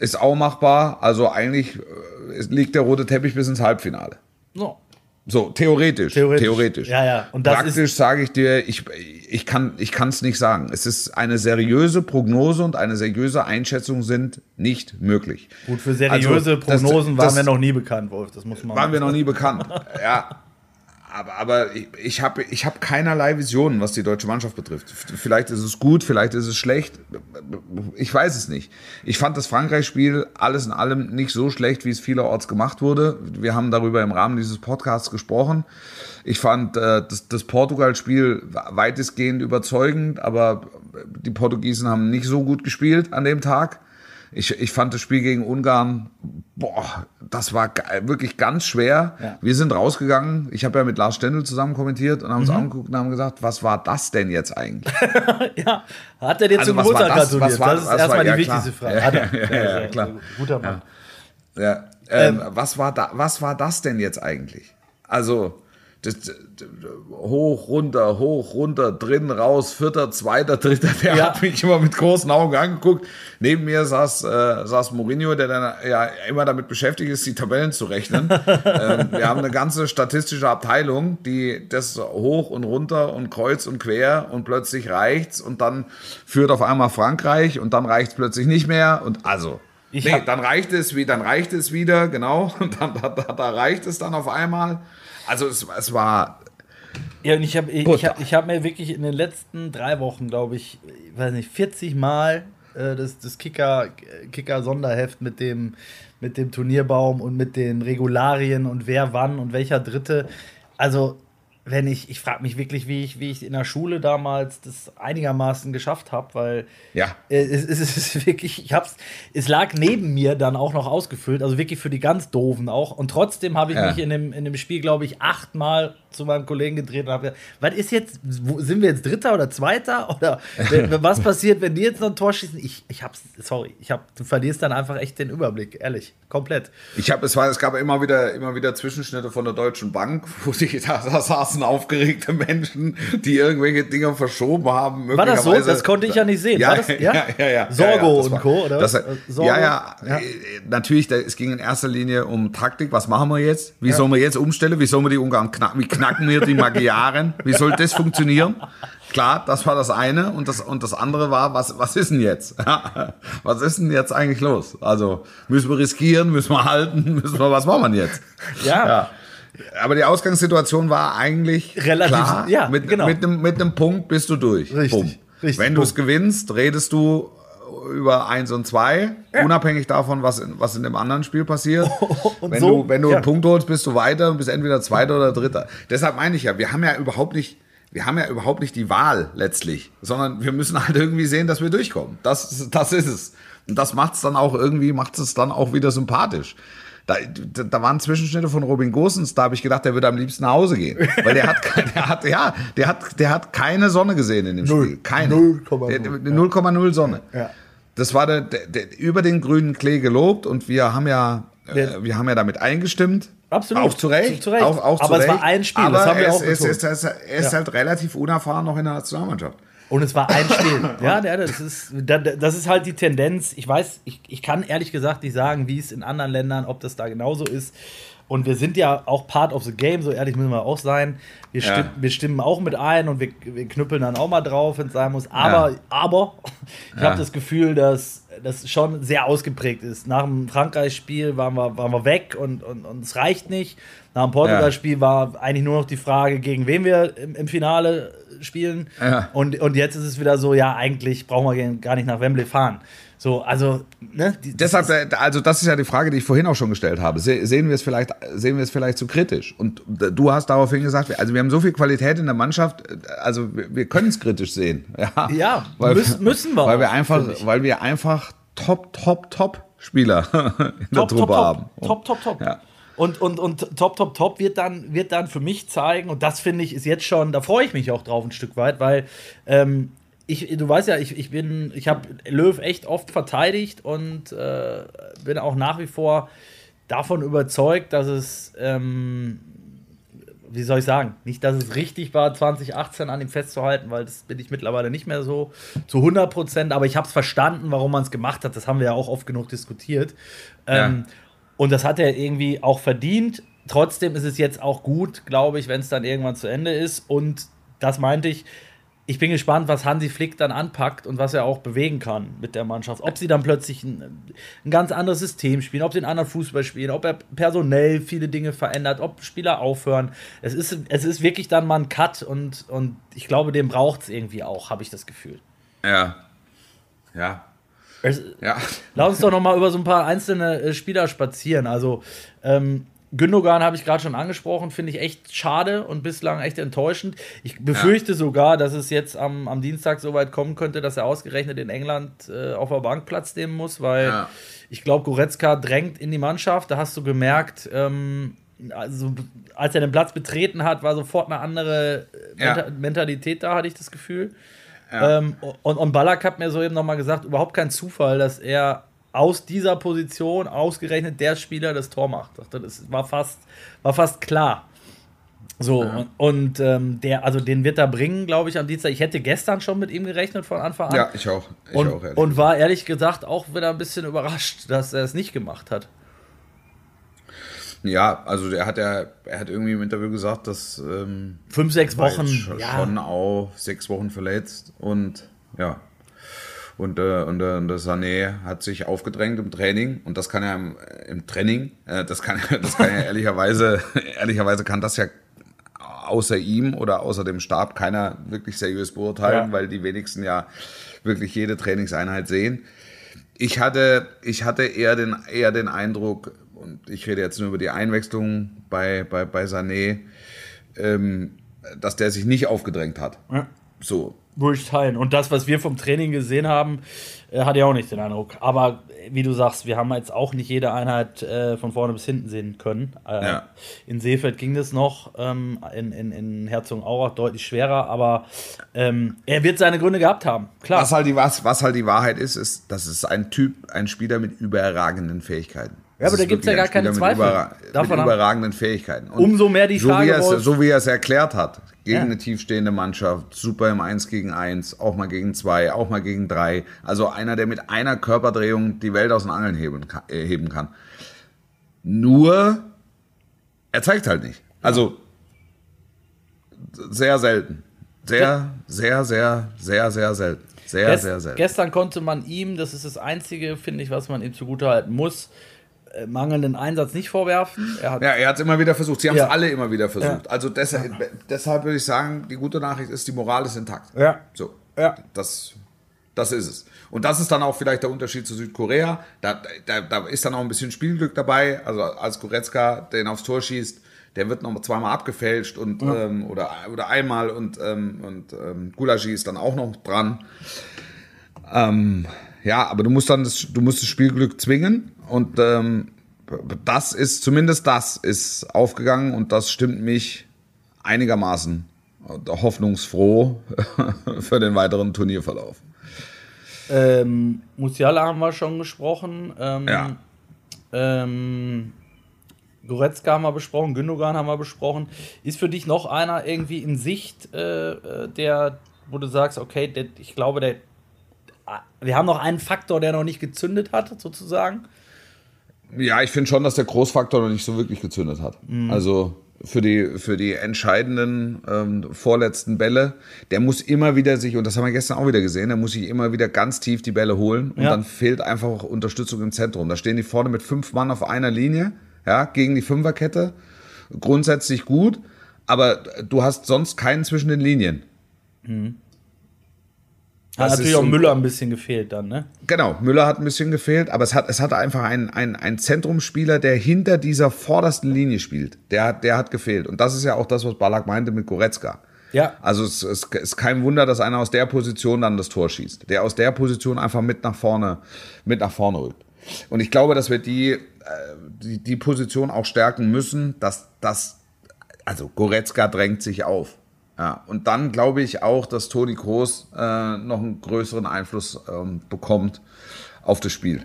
ist auch machbar. Also eigentlich äh, liegt der rote Teppich bis ins Halbfinale. No. So, theoretisch. Theoretisch. theoretisch. Ja, ja. Und Praktisch sage ich dir, ich, ich kann es nicht sagen. Es ist eine seriöse Prognose und eine seriöse Einschätzung sind nicht möglich. Gut, für seriöse also, Prognosen das, waren wir noch nie bekannt, Wolf. Das muss man Waren wir noch nie bekannt. ja aber, aber ich, ich habe ich hab keinerlei Visionen, was die deutsche Mannschaft betrifft. Vielleicht ist es gut, vielleicht ist es schlecht. Ich weiß es nicht. Ich fand das Frankreich-Spiel alles in allem nicht so schlecht, wie es vielerorts gemacht wurde. Wir haben darüber im Rahmen dieses Podcasts gesprochen. Ich fand äh, das, das Portugal-Spiel weitestgehend überzeugend, aber die Portugiesen haben nicht so gut gespielt an dem Tag. Ich, ich fand das Spiel gegen Ungarn, boah, das war wirklich ganz schwer. Ja. Wir sind rausgegangen. Ich habe ja mit Lars Stendel zusammen kommentiert und haben uns mhm. angeguckt und haben gesagt, was war das denn jetzt eigentlich? [LAUGHS] ja, hat er dir also zum Geburtstag gratuliert? Das, war, das ist erstmal war, die ja, wichtigste Frage. Ja, ja, ja, ja, klar. Guter Mann. Ja. Ähm, ähm, was, war da, was war das denn jetzt eigentlich? Also, das, hoch, runter, hoch, runter, drin, raus, vierter, zweiter, dritter, der ja. hat mich immer mit großen Augen angeguckt. Neben mir saß, äh, saß Mourinho, der dann ja immer damit beschäftigt ist, die Tabellen zu rechnen. [LAUGHS] ähm, wir haben eine ganze statistische Abteilung, die das hoch und runter und kreuz und quer und plötzlich reicht's und dann führt auf einmal Frankreich und dann reicht's plötzlich nicht mehr und also. Ich nee, dann reicht es, wie, dann reicht es wieder, genau, [LAUGHS] und dann, da, da reicht es dann auf einmal. Also es, es war. Ja, und ich habe ich, ich hab, ich hab mir wirklich in den letzten drei Wochen, glaube ich, weiß nicht, 40 Mal äh, das, das Kicker, Kicker-Sonderheft mit dem, mit dem Turnierbaum und mit den Regularien und wer wann und welcher Dritte. Also wenn ich, ich frage mich wirklich, wie ich, wie ich in der Schule damals das einigermaßen geschafft habe, weil ja. Äh, es, es, es, ist wirklich, ich hab's, es lag neben mir dann auch noch ausgefüllt, also wirklich für die ganz Doofen auch. Und trotzdem habe ich ja. mich in dem, in dem Spiel, glaube ich, achtmal zu meinem Kollegen gedreht und habe gesagt, was ist jetzt, wo, sind wir jetzt Dritter oder Zweiter? [LAUGHS] Oder was passiert, wenn die jetzt noch ein Tor schießen? Ich, ich hab's, sorry, ich hab, du verlierst dann einfach echt den Überblick, ehrlich, komplett. Ich habe, es war, es gab immer wieder, immer wieder Zwischenschnitte von der Deutschen Bank, wo sich [LAUGHS] da, da saßen aufgeregte Menschen, die irgendwelche Dinge verschoben haben. War das so? Das konnte ich ja nicht sehen. Ja, das, [LAUGHS] ja? ja, ja, ja. Sorgo ja, und Co. Oder? Das, Sorgo? Ja, ja, ja. Natürlich, es ging in erster Linie um Taktik. Was machen wir jetzt? Wie sollen wir jetzt umstellen? Wie sollen wir die Ungarn knacken? Wie knacken wir die Magyaren? Wie soll das funktionieren? Klar, das war das eine und das, und das andere war, was, was ist denn jetzt? [LAUGHS] was ist denn jetzt eigentlich los? Also, müssen wir riskieren, müssen wir halten, [LAUGHS] müssen wir, was machen wir jetzt? ja. Aber die Ausgangssituation war eigentlich relativ klar. Ja, mit, genau. mit, einem, mit einem Punkt bist du durch. Richtig. richtig Wenn du es gewinnst, redest du über eins und zwei, ja. unabhängig davon, was in, was in dem anderen Spiel passiert. [LAUGHS] wenn so, du, wenn du ja. einen Punkt holst, bist du weiter und bist entweder Zweiter oder Dritter. Deshalb meine ich ja, wir haben ja überhaupt nicht, wir haben ja überhaupt nicht die Wahl letztlich, sondern wir müssen halt irgendwie sehen, dass wir durchkommen. Das, das ist es. Und das macht es dann auch irgendwie, macht es dann auch wieder sympathisch. Da, da waren Zwischenschnitte von Robin Gosens, da habe ich gedacht, der würde am liebsten nach Hause gehen. Weil der hat, [LAUGHS] der hat, ja, der hat, der hat keine Sonne gesehen in dem Null. Spiel. Keine. 0,0 Sonne. Ja. Das war der, der, der, über den grünen Klee gelobt und wir haben ja, äh, wir haben ja damit eingestimmt. Absolut. Auch zu Recht. Zu Recht. Auch, auch Aber zu es Recht. war ein Spiel, Aber das haben wir es, auch es, es, es, Er ist ja. halt relativ unerfahren noch in der Nationalmannschaft. Und es war ein Spiel. [LAUGHS] ja, das ist, das ist halt die Tendenz. Ich weiß, ich, ich kann ehrlich gesagt nicht sagen, wie es in anderen Ländern, ob das da genauso ist. Und wir sind ja auch part of the game, so ehrlich müssen wir auch sein. Wir, ja. stimmen, wir stimmen auch mit ein und wir, wir knüppeln dann auch mal drauf, wenn es sein muss. Aber, ja. aber [LAUGHS] ich ja. habe das Gefühl, dass das schon sehr ausgeprägt ist. Nach dem Frankreich-Spiel waren wir, waren wir weg und, und, und es reicht nicht. Nach dem Portugal-Spiel war eigentlich nur noch die Frage, gegen wen wir im, im Finale spielen. Und, und jetzt ist es wieder so, ja, eigentlich brauchen wir gar nicht nach Wembley fahren. So, also, ne? Die, Deshalb, äh, also das ist ja die Frage, die ich vorhin auch schon gestellt habe. sehen wir es vielleicht, sehen wir es vielleicht zu kritisch? Und du hast daraufhin gesagt, also wir haben so viel Qualität in der Mannschaft, äh, also wir, wir können es kritisch sehen. [LAUGHS] Ja, ja weil, müssen, müssen wir. Weil wir einfach, weil wir einfach top, top, top Spieler [LAUGHS] in der top, Truppe top, haben. Top, top, top. Ja. Und, und, und top, top, top wird dann, wird dann für mich zeigen, und das finde ich ist jetzt schon, da freue ich mich auch drauf ein Stück weit, weil ähm, ich, du weißt ja, ich, ich bin, ich habe Löw echt oft verteidigt und äh, bin auch nach wie vor davon überzeugt, dass es, ähm, wie soll ich sagen, nicht, dass es richtig war, 2018 an ihm festzuhalten, weil das bin ich mittlerweile nicht mehr so zu 100 Prozent, aber ich habe es verstanden, warum man es gemacht hat. Das haben wir ja auch oft genug diskutiert. Ähm, ja. Und das hat er irgendwie auch verdient. Trotzdem ist es jetzt auch gut, glaube ich, wenn es dann irgendwann zu Ende ist. Und das meinte ich, ich bin gespannt, was Hansi Flick dann anpackt und was er auch bewegen kann mit der Mannschaft. Ob sie dann plötzlich ein, ein, ganz anderes System spielen, ob sie einen anderen Fußball spielen, ob er personell viele Dinge verändert, ob Spieler aufhören. Es ist, es ist wirklich dann mal ein Cut und, und ich glaube, den braucht es irgendwie auch, habe ich das Gefühl. Ja. Ja. Es, ja. Lass uns doch noch mal über so ein paar einzelne äh, Spieler spazieren. Also, ähm, Gündogan habe ich gerade schon angesprochen, finde ich echt schade und bislang echt enttäuschend. Ich befürchte ja. sogar, dass es jetzt am, am Dienstag so weit kommen könnte, dass er ausgerechnet in England äh, auf der Bank Platz nehmen muss, weil ja. ich glaube, Goretzka drängt in die Mannschaft. Da hast du gemerkt, ähm, also als er den Platz betreten hat, war sofort eine andere äh, ja. Mentalität da, hatte ich das Gefühl. Ähm, und, und Ballack hat mir soeben nochmal gesagt, überhaupt kein Zufall, dass er aus dieser Position ausgerechnet der Spieler das Tor macht. Das war fast, war fast klar. So, ja. und, und ähm, der, also den wird er bringen, glaube ich, am Dienstag. Ich hätte gestern schon mit ihm gerechnet von Anfang an. Ja, ich auch. Ich und, auch und war ehrlich gesagt auch wieder ein bisschen überrascht, dass er es nicht gemacht hat. Ja, also er hat ja, er hat irgendwie im Interview gesagt, dass ähm, fünf, sechs Wochen schon, ja. schon auch sechs Wochen verletzt und ja, und, äh, und, äh, und der Sané hat sich aufgedrängt im Training und das kann er im, im Training, äh, das kann, [LAUGHS] das kann er ehrlicherweise, ehrlicherweise kann das ja außer ihm oder außer dem Stab keiner wirklich seriös beurteilen, ja. weil die wenigsten ja wirklich jede Trainingseinheit sehen. Ich hatte, ich hatte eher den, eher den Eindruck, und ich rede jetzt nur über die Einwechslung bei, bei, bei Sané, ähm, dass der sich nicht aufgedrängt hat. Ja. So, würde ich teilen. Und das, was wir vom Training gesehen haben, äh, hatte ich auch nicht den Eindruck. Aber wie du sagst, wir haben jetzt auch nicht jede Einheit äh, von vorne bis hinten sehen können. Äh, ja. In Seefeld ging das noch, ähm, in, in, in Herzogenaurach deutlich schwerer, aber ähm, er wird seine Gründe gehabt haben, klar. Was halt, die, was, was halt die Wahrheit ist, ist, dass es ein Typ, ein Spieler mit überragenden Fähigkeiten. Ja, aber da gibt es ja gar keine Zweifel. Mit, überra mit überragenden Fähigkeiten. Und umso mehr die so Frage. Wie so wie er es erklärt hat, gegen ja. eine tiefstehende Mannschaft, super im 1 gegen 1, auch mal gegen 2, auch mal gegen 3. Also einer, der mit einer Körperdrehung die Welt aus den Angeln heben kann. Äh, heben kann. Nur, er zeigt halt nicht. Also, sehr selten. Sehr, sehr, sehr, sehr, sehr selten. Sehr, Gest sehr selten. Gestern konnte man ihm, das ist das Einzige, finde ich, was man ihm zugutehalten muss, mangelnden Einsatz nicht vorwerfen. Er hat ja, er hat es immer wieder versucht. Sie haben es ja. alle immer wieder versucht. Ja. Also deshalb, deshalb würde ich sagen, die gute Nachricht ist, die Moral ist intakt. Ja. So. Ja. Das, das ist es. Und das ist dann auch vielleicht der Unterschied zu Südkorea. Da, da, da ist dann auch ein bisschen Spielglück dabei. Also als Goretzka den aufs Tor schießt, der wird noch zweimal abgefälscht und ja. ähm, oder, oder einmal und, ähm, und ähm, Gulagi ist dann auch noch dran. Ähm, ja, aber du musst dann das, du musst das Spielglück zwingen und ähm, das ist, zumindest das ist aufgegangen und das stimmt mich einigermaßen hoffnungsfroh [LAUGHS] für den weiteren Turnierverlauf. Ähm, Musiala haben wir schon gesprochen. Ähm, ja. Ähm, Goretzka haben wir besprochen, Gündogan haben wir besprochen. Ist für dich noch einer irgendwie in Sicht, äh, äh der wo du sagst, okay, der, ich glaube, der, wir haben noch einen Faktor, der noch nicht gezündet hat, sozusagen? Ja, ich finde schon, dass der Großfaktor noch nicht so wirklich gezündet hat. Mhm. Also für die, für die entscheidenden ähm, vorletzten Bälle, der muss immer wieder sich, und das haben wir gestern auch wieder gesehen, der muss sich immer wieder ganz tief die Bälle holen und Ja. dann fehlt einfach Unterstützung im Zentrum. Da stehen die vorne mit fünf Mann auf einer Linie, ja, gegen die Fünferkette. Grundsätzlich gut, aber du hast sonst keinen zwischen den Linien. Hat natürlich auch ein- Müller ein bisschen gefehlt dann, ne? Genau, Müller hat ein bisschen gefehlt, aber es hat, es hat einfach einen, einen, einen Zentrumsspieler, der hinter dieser vordersten Linie spielt. Der hat, der hat gefehlt. Und das ist ja auch das, was Ballack meinte mit Goretzka. Ja. Also es, es ist kein Wunder, dass einer aus der Position dann das Tor schießt. Der aus der Position einfach mit nach vorne, mit nach vorne rückt. Und ich glaube, dass wir die, äh, die, die Position auch stärken müssen, dass das, also Goretzka drängt sich auf. Ja, und dann glaube ich auch, dass Toni Kroos äh, noch einen größeren Einfluss ähm, bekommt auf das Spiel.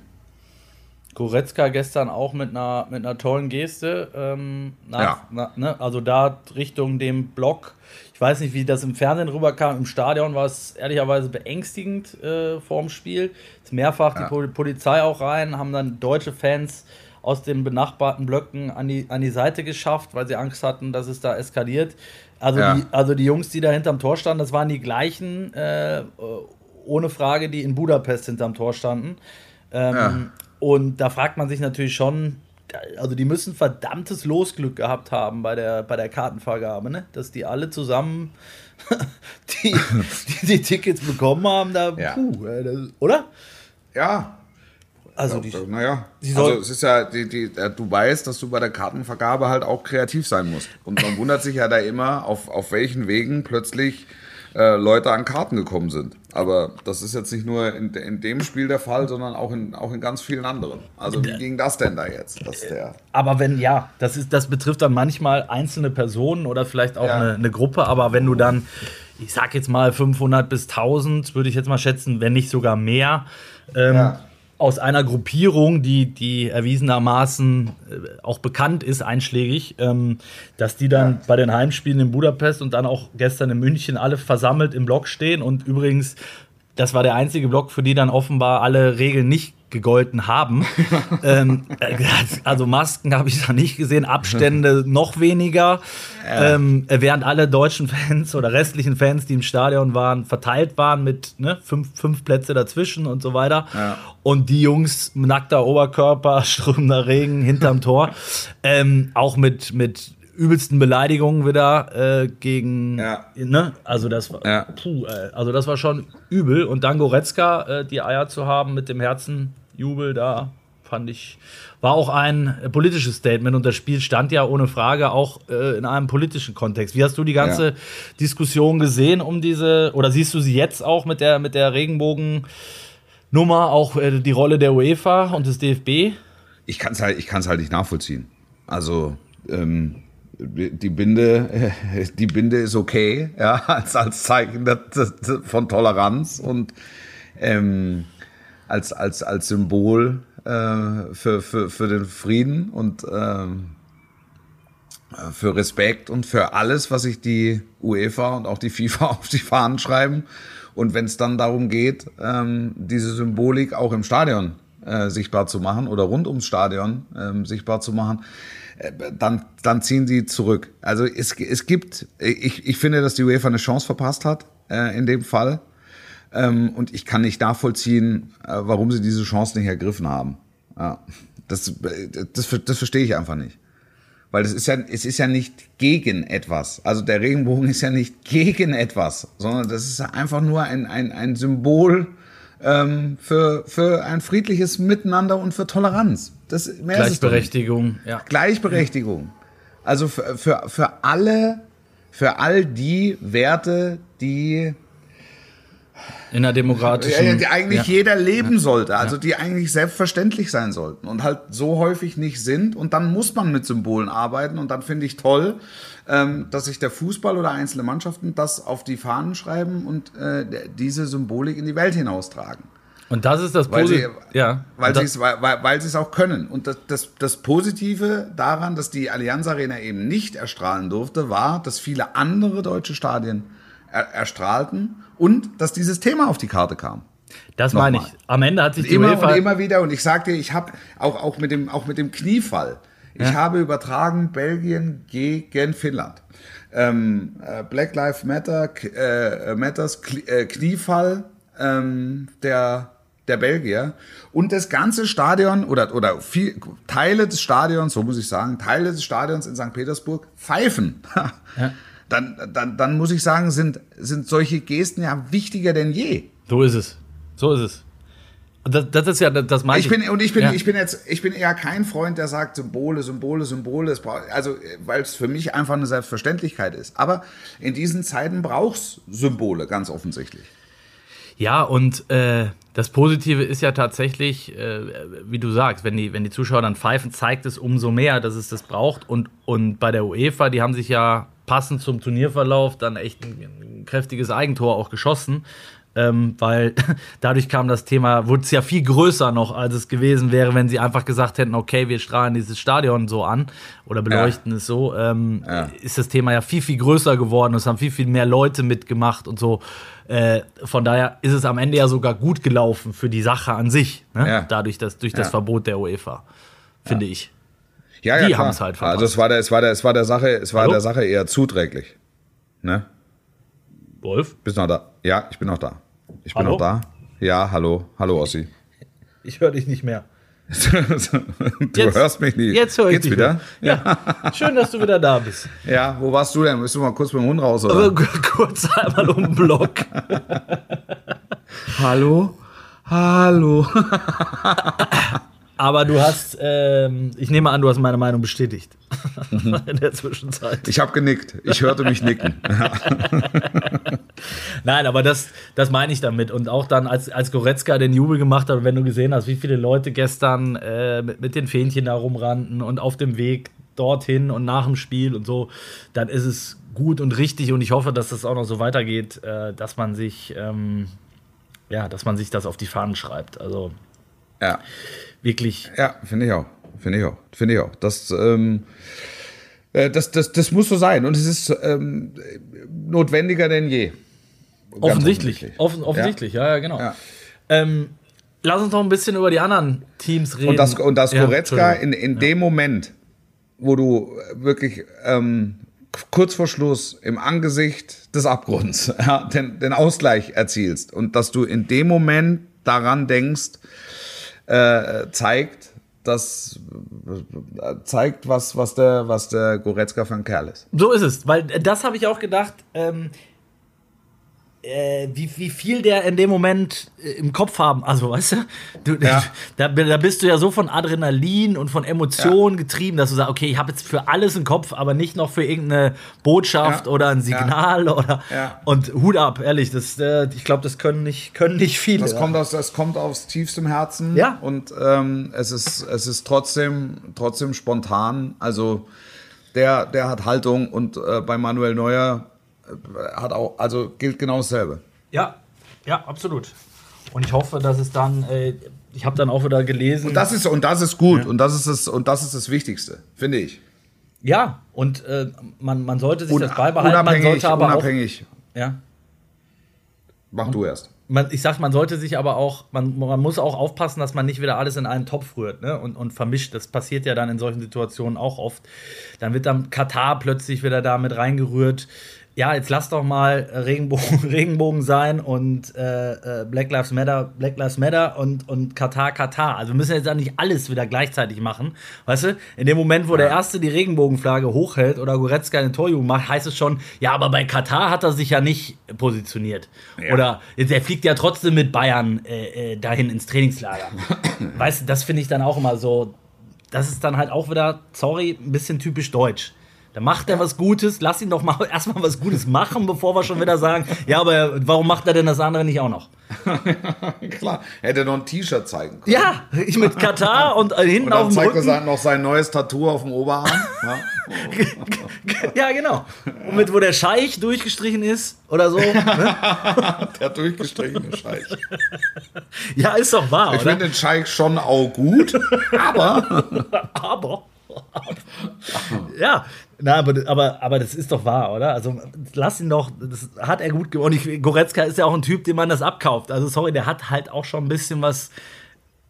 Goretzka gestern auch mit einer, mit einer tollen Geste. Ähm, nach, Ja. na, ne, also da Richtung dem Block. Ich weiß nicht, wie das im Fernsehen rüberkam. Im Stadion war es ehrlicherweise beängstigend äh, vorm Spiel. Ist mehrfach Ja. die Pol Polizei auch rein, haben dann deutsche Fans aus den benachbarten Blöcken an die, an die Seite geschafft, weil sie Angst hatten, dass es da eskaliert. Also, Ja. die, also die Jungs, die da hinterm Tor standen, das waren die gleichen, äh, ohne Frage, die in Budapest hinterm Tor standen. Ähm, Ja. Und da fragt man sich natürlich schon, also die müssen verdammtes Losglück gehabt haben bei der, bei der Kartenvergabe, ne? Dass die alle zusammen [LAUGHS] die, die, die Tickets bekommen haben, da, Ja. puh, das, oder? Ja, Also die, naja, also es ist ja, die, die, äh, du weißt, dass du bei der Kartenvergabe halt auch kreativ sein musst. Und man wundert sich ja da immer, auf, auf welchen Wegen plötzlich äh, Leute an Karten gekommen sind. Aber das ist jetzt nicht nur in, in dem Spiel der Fall, sondern auch in, auch in ganz vielen anderen. Also wie ging das denn da jetzt? Dass der, aber wenn, ja, das, ist, das betrifft dann manchmal einzelne Personen oder vielleicht auch Ja. eine, eine Gruppe, aber wenn du dann, ich sag jetzt mal 500 bis 1000, würde ich jetzt mal schätzen, wenn nicht sogar mehr, ähm, Ja. Aus einer Gruppierung, die, die erwiesenermaßen äh, auch bekannt ist, einschlägig, ähm, dass die dann bei den Heimspielen in Budapest und dann auch gestern in München alle versammelt im Block stehen und übrigens, das war der einzige Block, für die dann offenbar alle Regeln nicht gegolten haben. [LAUGHS] ähm, äh, also Masken habe ich da nicht gesehen, Abstände noch weniger. Ähm, während alle deutschen Fans oder restlichen Fans, die im Stadion waren, verteilt waren mit ne, fünf, fünf Plätze dazwischen und so weiter. Ja. Und die Jungs, nackter Oberkörper, [LAUGHS] strömender Regen hinterm Tor, ähm, auch mit, mit übelsten Beleidigungen wieder äh, gegen, Ja. ne? Also das war, Ja. puh, äh, also das war schon übel. Und dann Goretzka, äh, die Eier zu haben mit dem Herzenjubel da, fand ich, war auch ein politisches Statement. Und das Spiel stand ja ohne Frage auch äh, in einem politischen Kontext. Wie hast du die ganze Ja. Diskussion gesehen um diese, oder siehst du sie jetzt auch mit der, mit der Regenbogen? Nummer, auch äh, die Rolle der UEFA und des DFB. ich kann es halt, ich halt nicht nachvollziehen. Also ähm, die Binde, [LAUGHS] die Binde ist okay, ja, [LAUGHS] als, als Zeichen von Toleranz und ähm, als, als, als Symbol äh, für, für, für den Frieden und ähm, für Respekt und für alles, was sich die UEFA und auch die FIFA [LAUGHS] auf die Fahnen schreiben. Und wenn es dann darum geht, ähm, diese Symbolik auch im Stadion äh, sichtbar zu machen oder rund ums Stadion ähm, sichtbar zu machen, dann, dann ziehen sie zurück. Also es, es gibt, ich, ich finde, dass die UEFA eine Chance verpasst hat äh, in dem Fall. Ähm, und ich kann nicht nachvollziehen, äh, warum sie diese Chance nicht ergriffen haben. Ja, das, das, das verstehe ich einfach nicht. Weil es ist ja, es ist ja nicht gegen etwas. Also der Regenbogen ist ja nicht gegen etwas, sondern das ist einfach nur ein, ein, ein Symbol ähm, für, für ein friedliches Miteinander und für Toleranz. Das. Gleichberechtigung, ja. Gleichberechtigung. Also für, für, für alle, für all die Werte, die In der demokratischen. die eigentlich ja. jeder leben sollte, also die eigentlich selbstverständlich sein sollten und halt so häufig nicht sind. Und dann muss man mit Symbolen arbeiten. Und dann finde ich toll, ähm, dass sich der Fußball oder einzelne Mannschaften das auf die Fahnen schreiben und äh, diese Symbolik in die Welt hinaustragen. Und das ist das Weil sie, Posi- ja. weil sie es, weil, weil, auch können. Und das, das, das Positive daran, dass die Allianz Arena eben nicht erstrahlen durfte, war, dass viele andere deutsche Stadien er, erstrahlten und dass dieses Thema auf die Karte kam. Das meine ich. Nochmal. Am Ende hat sich die Immer UEFA und immer wieder. Und ich sagte, ich habe auch, auch, mit dem, auch mit dem Kniefall. Ich habe übertragen Belgien gegen Finnland. Ähm, äh, Black Lives Matter, äh, Matters äh, Kniefall ähm, der, der Belgier. Und das ganze Stadion oder, oder viel, Teile des Stadions, so muss ich sagen, Teile des Stadions in St. Petersburg pfeifen. [LAUGHS] Dann, dann, dann muss ich sagen, sind, sind solche Gesten ja wichtiger denn je. So ist es. So ist es. Das, das ist ja, das, das meine Ich bin, und ich bin, Ja. ich bin jetzt, ich bin eher kein Freund, der sagt Symbole, Symbole, Symbole. Es braucht, also, weil es für mich einfach eine Selbstverständlichkeit ist. Aber in diesen Zeiten brauchst Symbole, ganz offensichtlich. Ja, und äh, das Positive ist ja tatsächlich, äh, wie du sagst, wenn die, wenn die Zuschauer dann pfeifen, zeigt es umso mehr, dass es das braucht. Und, und bei der UEFA, die haben sich ja passend zum Turnierverlauf dann echt ein, ein kräftiges Eigentor auch geschossen. Ähm, weil [LAUGHS] dadurch kam das Thema, wurde es ja viel größer noch, als es gewesen wäre, wenn sie einfach gesagt hätten, okay, wir strahlen dieses Stadion so an oder beleuchten es so, ähm, Ja. ist das Thema ja viel, viel größer geworden. Es haben viel, viel mehr Leute mitgemacht und so. Äh, von daher ist es am Ende ja sogar gut gelaufen für die Sache an sich. Ne? Ja. Dadurch, dass, durch das Ja. Verbot der UEFA, finde ich. Ja, Die ja, klar. haben's halt verpasst. Also es war der, es war der, es war der Sache, es war Hallo? der Sache eher zuträglich. Ne? Wolf? Bist noch da? Ja, ich bin noch da. Ich bin Hallo? noch da. Ja, hallo, hallo Ossi. Ich höre dich nicht mehr. Du Jetzt- hörst mich nie. Jetzt höre ich Geht's dich wieder? Ja. Schön, dass du wieder da bist. Ja, wo warst du denn? Bist du mal kurz mit dem Hund raus oder? Kurz einmal um den Block. [LAUGHS] hallo? Hallo. [LAUGHS] Aber du hast, ähm, ich nehme an, du hast meine Meinung bestätigt. [LAUGHS] In der Zwischenzeit. Ich habe genickt. Ich hörte mich nicken. [LAUGHS] Nein, aber das, das meine ich damit. Und auch dann, als, als Goretzka den Jubel gemacht hat, wenn du gesehen hast, wie viele Leute gestern äh, mit, mit den Fähnchen da rumrannten und auf dem Weg dorthin und nach dem Spiel und so, dann ist es gut und richtig. Und ich hoffe, dass das auch noch so weitergeht, äh, dass man sich, ähm, ja, dass man sich das auf die Fahnen schreibt. Also Ja. Wirklich. Ja, finde ich auch. Finde ich auch. Finde ich auch. Das, ähm, äh, das, das, das muss so sein. Und es ist ähm, notwendiger denn je. Offensichtlich. Offen, offensichtlich, ja, ja, genau. Ja. Ähm, lass uns noch ein bisschen über die anderen Teams reden. Und das, und das Ja, Goretzka in, in dem Moment, wo du wirklich ähm, kurz vor Schluss im Angesicht des Abgrunds [LAUGHS] ja, den, den Ausgleich erzielst und dass du in dem Moment daran denkst, äh, zeigt, das zeigt, was, was, der, was der Goretzka für ein Kerl ist. So ist es, weil das habe ich auch gedacht, ähm, äh, wie, wie viel der in dem Moment äh, im Kopf haben. Also, weißt du, du Ja. [LAUGHS] da, da bist du ja so von Adrenalin und von Emotionen getrieben, dass du sagst, okay, ich habe jetzt für alles im Kopf, aber nicht noch für irgendeine Botschaft Ja. oder ein Signal [LAUGHS] oder Ja. und Hut ab, ehrlich, das, äh, ich glaube, das können nicht, können nicht viele. Das kommt aus, das kommt aus tiefstem Herzen. Ja. Und ähm, es ist, es ist trotzdem, trotzdem spontan. Also der, der hat Haltung und äh, bei Manuel Neuer hat auch, also gilt genau dasselbe. Ja, ja, absolut. Und ich hoffe, dass es dann, äh, ich habe dann auch wieder gelesen. Und das ist, und das ist gut. Und das ist das, und das ist das Wichtigste, finde ich. Ja, und äh, man, man sollte sich Un- das beibehalten, man unabhängig, sollte aber unabhängig. auch. Ja. Mach du erst. Man, ich sag, man sollte sich aber auch, man, man muss auch aufpassen, dass man nicht wieder alles in einen Topf rührt ne? und, und vermischt. Das passiert ja dann in solchen Situationen auch oft. Dann wird dann Katar plötzlich wieder da mit reingerührt. Ja, jetzt lass doch mal Regenbogen, [LAUGHS] Regenbogen sein und äh, äh, Black Lives Matter, Black Lives Matter und, und Katar, Katar. Also wir müssen jetzt ja nicht alles wieder gleichzeitig machen. Weißt du, in dem Moment, wo der Erste die Regenbogenflagge hochhält oder Goretzka eine Torjugend macht, heißt es schon, ja, aber bei Katar hat er sich ja nicht positioniert. Oder der fliegt ja trotzdem mit Bayern äh, äh, dahin ins Trainingslager. [COUGHS] weißt du, das finde ich dann auch immer so, das ist dann halt auch wieder, sorry, ein bisschen typisch deutsch. Da macht er was Gutes, lass ihn doch mal [LAUGHS] erstmal was Gutes machen, bevor wir schon wieder sagen, ja, aber warum macht er denn das andere nicht auch noch? [LAUGHS] Klar. Hätte noch ein T-Shirt zeigen können. Ja, ich mit Katar [LAUGHS] und äh, hinten Und auf dann dem zeigt er Rücken. sein- noch sein neues Tattoo auf dem Oberarm. ja. Ja, genau. Und mit wo der Scheich durchgestrichen ist oder so. Ne? Der durchgestrichene Scheich. Ja, ist doch wahr, Ich finde den Scheich schon auch gut, aber Aber. [LAUGHS] ja, na, aber, aber, aber das ist doch wahr, oder? Also lass ihn doch, das hat er gut gemacht. Und ich, Goretzka ist ja auch ein Typ, dem man das abkauft. Also sorry, der hat halt auch schon ein bisschen was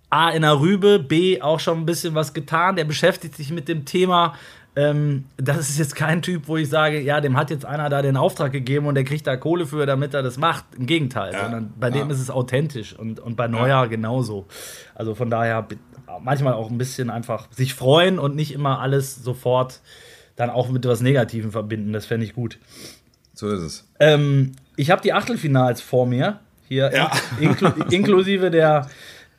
A in der Rübe, B auch schon ein bisschen was getan. Der beschäftigt sich mit dem Thema. Ähm, das ist jetzt kein Typ, wo ich sage, ja, dem hat jetzt einer da den Auftrag gegeben und der kriegt da Kohle für, damit er das macht. Im Gegenteil, Ja. sondern bei dem Ja. ist es authentisch und, und bei Neuer genauso. Also von daher manchmal auch ein bisschen einfach sich freuen und nicht immer alles sofort dann auch mit etwas Negativem verbinden. Das fände ich gut. So ist es. Ähm, ich habe die Achtelfinals vor mir. Hier Ja. inklu inklusive der,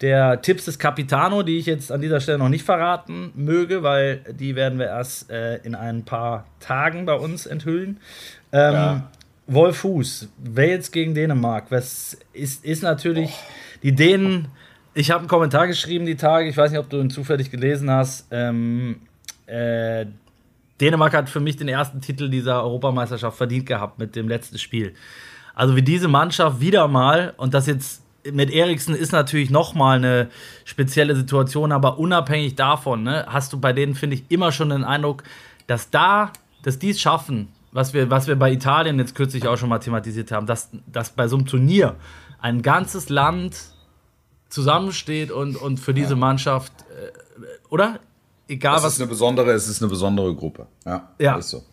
der Tipps des Capitano, die ich jetzt an dieser Stelle noch nicht verraten möge, weil die werden wir erst äh, in ein paar Tagen bei uns enthüllen. Ähm, Ja. Wolf Fuß, Wales gegen Dänemark. Was ist, ist natürlich die Dänen. Ich habe einen Kommentar geschrieben die Tage. Ich weiß nicht, ob du ihn zufällig gelesen hast. Ähm, äh, Dänemark hat für mich den ersten Titel dieser Europameisterschaft verdient gehabt mit dem letzten Spiel. Also wie diese Mannschaft wieder mal, und das jetzt mit Eriksen ist natürlich noch mal eine spezielle Situation, aber unabhängig davon, ne, hast du bei denen, finde ich, immer schon den Eindruck, dass da, dass die es schaffen, was wir, was wir bei Italien jetzt kürzlich auch schon mal thematisiert haben, dass, dass bei so einem Turnier ein ganzes Land zusammensteht und, und für diese Mannschaft, äh, oder? Egal Das was. ist eine besondere, es ist eine besondere Gruppe. Ja, Ja. Ist so.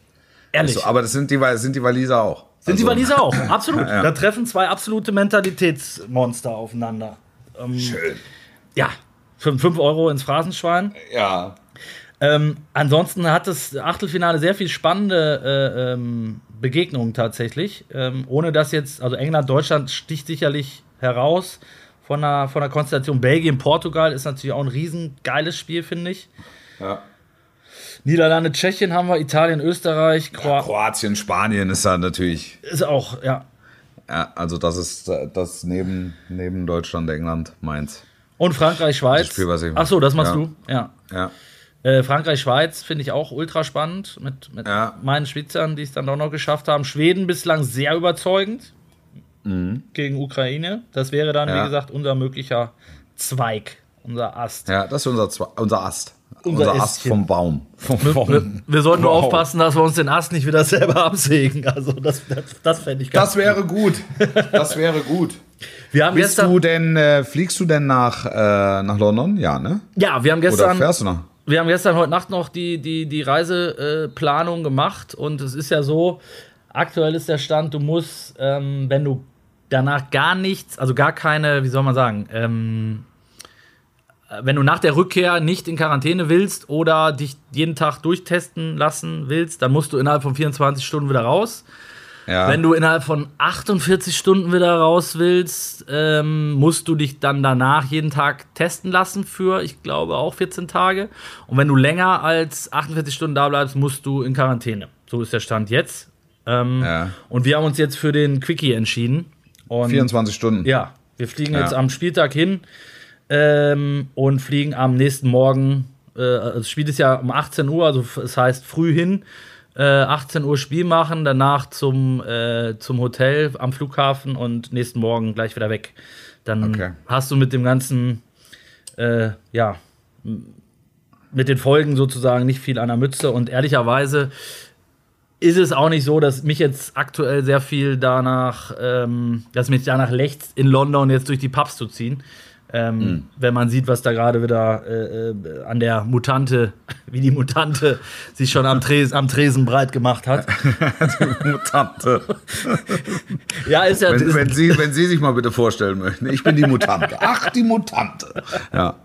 ehrlich. Ist so. Aber das sind die, sind die Waliser auch. Sind die Also, Waliser auch, [LAUGHS] absolut. Ja. Da treffen zwei absolute Mentalitätsmonster aufeinander. Ähm, Schön. ja, 5 Euro ins Phrasenschwein. Ja. Ähm, ansonsten hat das Achtelfinale sehr viel spannende äh, ähm, Begegnungen tatsächlich. Ähm, ohne dass jetzt, also England, Deutschland sticht sicherlich heraus von der, von der Konstellation. Belgien, Portugal ist natürlich auch ein riesengeiles Spiel, finde ich. ja. Niederlande, Tschechien haben wir, Italien, Österreich, Kroatien Kroatien, Spanien ist da natürlich. ist auch, ja. Ja, also das ist das neben, neben Deutschland, England, Mainz. Und Frankreich, Schweiz. Das Spiel, was ich- Ach so, das machst Ja. du. Ja. Ja. Äh, Frankreich, Schweiz finde ich auch ultra spannend mit, mit Ja. meinen Schweizern, die es dann doch noch geschafft haben. Schweden bislang sehr überzeugend gegen Ukraine. Das wäre dann, Mhm. Ja. wie gesagt, unser möglicher Zweig, unser Ast. Ja, das ist unser, Zwe- unser Ast. Unser Unser, Ast vom Baum. Vom Wir, Baum. wir sollten nur Wow. aufpassen, dass wir uns den Ast nicht wieder selber absägen. Also das, das, das fände ich ganz Das wäre gut. Das wäre gut. Wir haben Bist gestern, du denn, äh, fliegst du denn nach, äh, nach London? Ja, ne? ja, wir haben Oder gestern, fährst du noch? wir haben gestern heute Nacht noch die, die, die Reiseplanung äh, gemacht und es ist ja so, aktuell ist der Stand, du musst, ähm, wenn du danach gar nichts, also gar keine, wie soll man sagen, ähm, äh, wenn du nach der Rückkehr nicht in Quarantäne willst oder dich jeden Tag durchtesten lassen willst, dann musst du innerhalb von 24 Stunden wieder raus. Ja. Wenn du innerhalb von 48 Stunden wieder raus willst, ähm, musst du dich dann danach jeden Tag testen lassen für, ich glaube, auch 14 Tage. Und wenn du länger als 48 Stunden da bleibst, musst du in Quarantäne. So ist der Stand jetzt. Ähm, Ja. Und wir haben uns jetzt für den Quickie entschieden. Und 24 Stunden. ja, wir fliegen Ja. jetzt am Spieltag hin ähm, und fliegen am nächsten Morgen. Äh, also das Spiel ist ja um 18 Uhr, also es heißt früh hin. Äh, 18 Uhr Spiel machen, danach zum, äh, zum Hotel am Flughafen und nächsten Morgen gleich wieder weg. Dann Okay. hast du mit dem ganzen, äh, ja, mit den Folgen sozusagen nicht viel an der Mütze und ehrlicherweise ist es auch nicht so, dass mich jetzt aktuell sehr viel danach, ähm, dass mich danach lechzt, in London jetzt durch die Pubs zu ziehen. Ähm, Wenn man sieht, was da gerade wieder äh, äh, an der Mutante, [LAUGHS] wie die Mutante sich schon am, Tres am Tresen breit gemacht hat. [LAUGHS] Mutante. [LAUGHS] Ja, ist ja. Wenn, wenn, Sie, wenn Sie sich mal bitte vorstellen möchten. Ich bin die Mutante. Ach, die Mutante. Ja.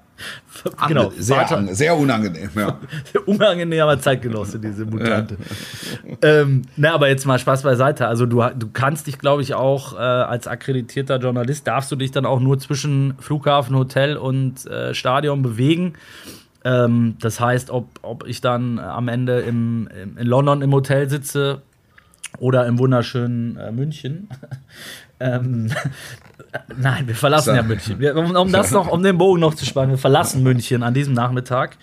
Genau, Sehr, Vater- sehr unangenehm, ja. [LAUGHS] unangenehmer Zeitgenosse, diese Mutante. ähm, na, aber jetzt mal Spaß beiseite. Also du, du kannst dich, glaube ich, auch äh, als akkreditierter Journalist, darfst du dich dann auch nur zwischen Flughafen, Hotel und äh, Stadion bewegen. Ähm, das heißt, ob, ob ich dann am Ende im, im, in London im Hotel sitze oder im wunderschönen äh, München. Ähm, [LAUGHS] nein, wir verlassen ja München. Wir, um, um das noch, um den Bogen noch zu spannen, wir verlassen München an diesem Nachmittag.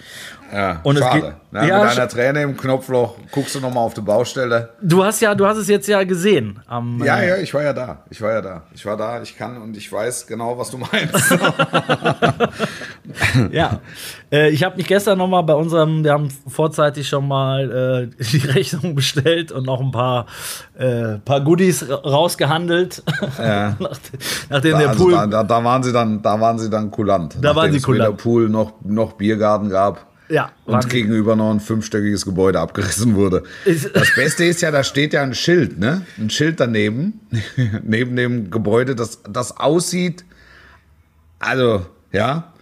Ja, Und es schade. geht- Na, Ja, mit deiner Träne im Knopfloch guckst du nochmal auf die Baustelle. Du hast ja, du hast es jetzt ja gesehen. Am, Ja, äh, ja, ich war ja da. Ich war ja da. Ich war da, ich kann und ich weiß genau, was du meinst. [LAUGHS] [LAUGHS] Ja, äh, ich habe mich gestern noch mal bei unserem, wir haben vorzeitig schon mal äh, die Rechnung bestellt und noch ein paar, äh, paar Goodies ra- rausgehandelt, Ja. [LAUGHS] Nach, nachdem der also Pool. da, da, da waren sie dann, da waren sie dann kulant. Da waren nachdem sie es weder kulant. Pool noch, noch Biergarten gab. ja, Und waren- gegenüber noch ein fünfstöckiges Gebäude abgerissen wurde. Das Beste ist ja, da steht ja ein Schild, ne? Ein Schild daneben, [LAUGHS] neben dem Gebäude, das, das aussieht, also, ja,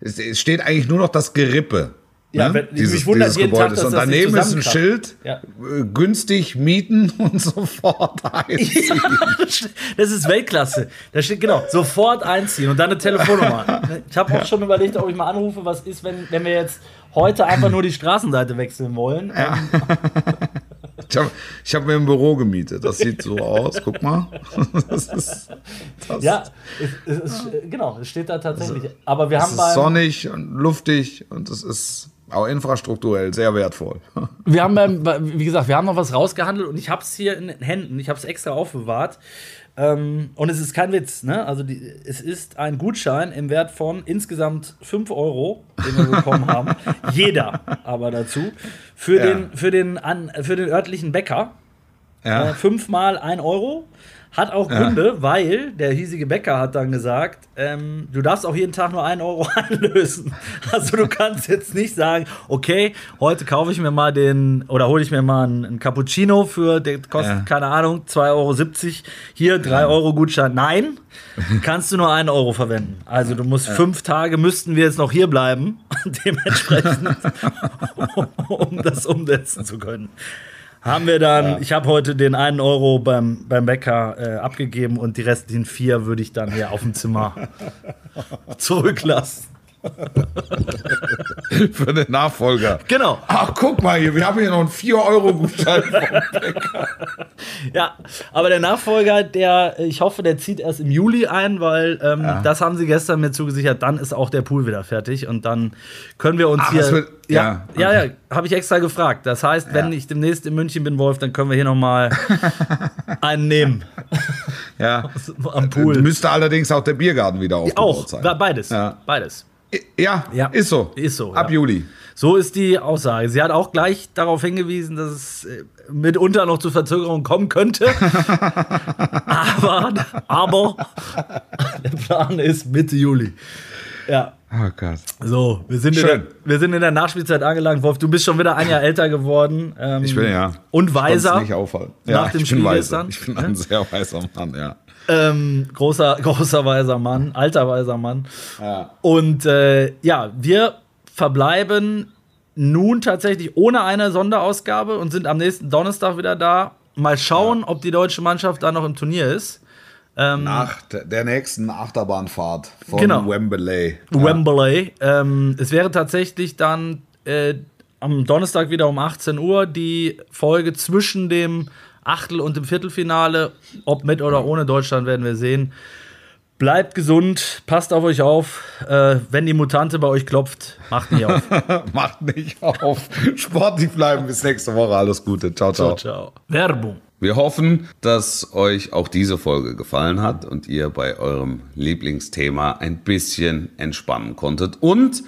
es, es steht eigentlich nur noch das Gerippe. Ja, ne? wenn- mich wundert jeden Tag, dass Und das daneben ist ein. Schild, Ja. äh, günstig mieten [LAUGHS] und sofort [LAUGHS] einziehen. das ist Weltklasse. Da steht genau, sofort einziehen und dann eine Telefonnummer. Ich habe auch schon überlegt, ob ich mal anrufe, was ist, wenn, wenn wir jetzt heute einfach nur die Straßenseite wechseln wollen. Ähm, [LAUGHS] Ich habe ich hab mir ein Büro gemietet. Das sieht so aus. Guck mal. Das ist, das ja, es, es äh, genau, es steht da tatsächlich. Aber wir Es haben ist sonnig und luftig und es ist auch infrastrukturell sehr wertvoll. [LAUGHS] Wir haben, beim, wie gesagt, wir haben noch was rausgehandelt und ich habe es hier in den Händen. Ich habe es extra aufbewahrt. Ähm, und es ist kein Witz, ne? Also die, es ist ein Gutschein im Wert von insgesamt 5 Euro, den wir bekommen haben. [LAUGHS] Jeder aber dazu. Für, Ja. den, für, den, an, für den örtlichen Bäcker. Äh, Ja. fünfmal ein Euro. Hat auch Gründe, weil der hiesige Bäcker hat dann gesagt, ähm, du darfst auch jeden Tag nur einen Euro [LAUGHS] einlösen. Also du kannst jetzt nicht sagen, okay, heute kaufe ich mir mal den oder hole ich mir mal einen, einen Cappuccino für, der kostet, Ja. keine Ahnung, 2,70 Euro. Hier, 3 Euro Gutschein. Nein, kannst du nur einen Euro verwenden. Also du musst fünf Tage, müssten wir jetzt noch hier bleiben, [LAUGHS] dementsprechend, [LAUGHS] um das umsetzen zu können haben wir dann, ich habe heute den einen Euro beim, beim Bäcker äh, abgegeben und die restlichen vier würde ich dann hier auf dem Zimmer [LAUGHS] zurücklassen. [LAUGHS] Für den Nachfolger. Genau. Ach, guck mal hier, wir haben hier noch einen 4-Euro-Gutschein. [LAUGHS] Ja, aber der Nachfolger, der, ich hoffe, der zieht erst im Juli ein, weil ähm, das haben sie gestern mir zugesichert. Dann ist auch der Pool wieder fertig und dann können wir uns Ach, hier. wird- ja, ja, ja, ja, habe ich extra gefragt. Das heißt, wenn ich demnächst in München bin, Wolf, dann können wir hier nochmal [LAUGHS] einen nehmen ja. am Pool. Müsste allerdings auch der Biergarten wieder aufgebaut Auch, sein. beides. Ja. Beides. Ja, Ja. ist so. Ist so, Ab ja. Juli. So ist die Aussage. Sie hat auch gleich darauf hingewiesen, dass es äh, mitunter noch zu Verzögerungen kommen könnte. [LAUGHS] aber, aber der Plan ist Mitte Juli. Ja, Oh Gott. so, wir sind, in der, Schön. wir sind in der Nachspielzeit angelangt. Wolf, du bist schon wieder ein Jahr älter geworden. Ähm, Ich bin ja. Und Ich weiser. nicht auffallen. Nach dem ich Spiel bin weiser. gestern. Ich bin ein sehr weiser Mann, ja. Ähm, großer, [LAUGHS] großer weiser Mann, alter weiser Mann. Ja. Und äh, ja, wir verbleiben nun tatsächlich ohne eine Sonderausgabe und sind am nächsten Donnerstag wieder da. Mal schauen, ob die deutsche Mannschaft da noch im Turnier ist. Nach der nächsten Achterbahnfahrt von Genau. Wembley. Wembley. Ähm, es wäre tatsächlich dann äh, am Donnerstag wieder um 18 Uhr die Folge zwischen dem Achtel- und dem Viertelfinale. Ob mit oder ohne Deutschland werden wir sehen. Bleibt gesund, passt auf euch auf. Äh, wenn die Mutante bei euch klopft, macht nicht auf. [LAUGHS] Macht nicht auf. Sportlich bleiben. Bis nächste Woche. Alles Gute. Ciao, ciao. Ciao. Werbung. Wir hoffen, dass euch auch diese Folge gefallen hat und ihr bei eurem Lieblingsthema ein bisschen entspannen konntet. Und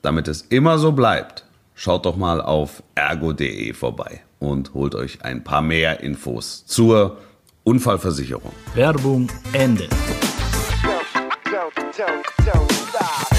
damit es immer so bleibt, schaut doch mal auf ergo.de vorbei und holt euch ein paar mehr Infos zur Unfallversicherung. Werbung Ende. don't, don't, don't stop.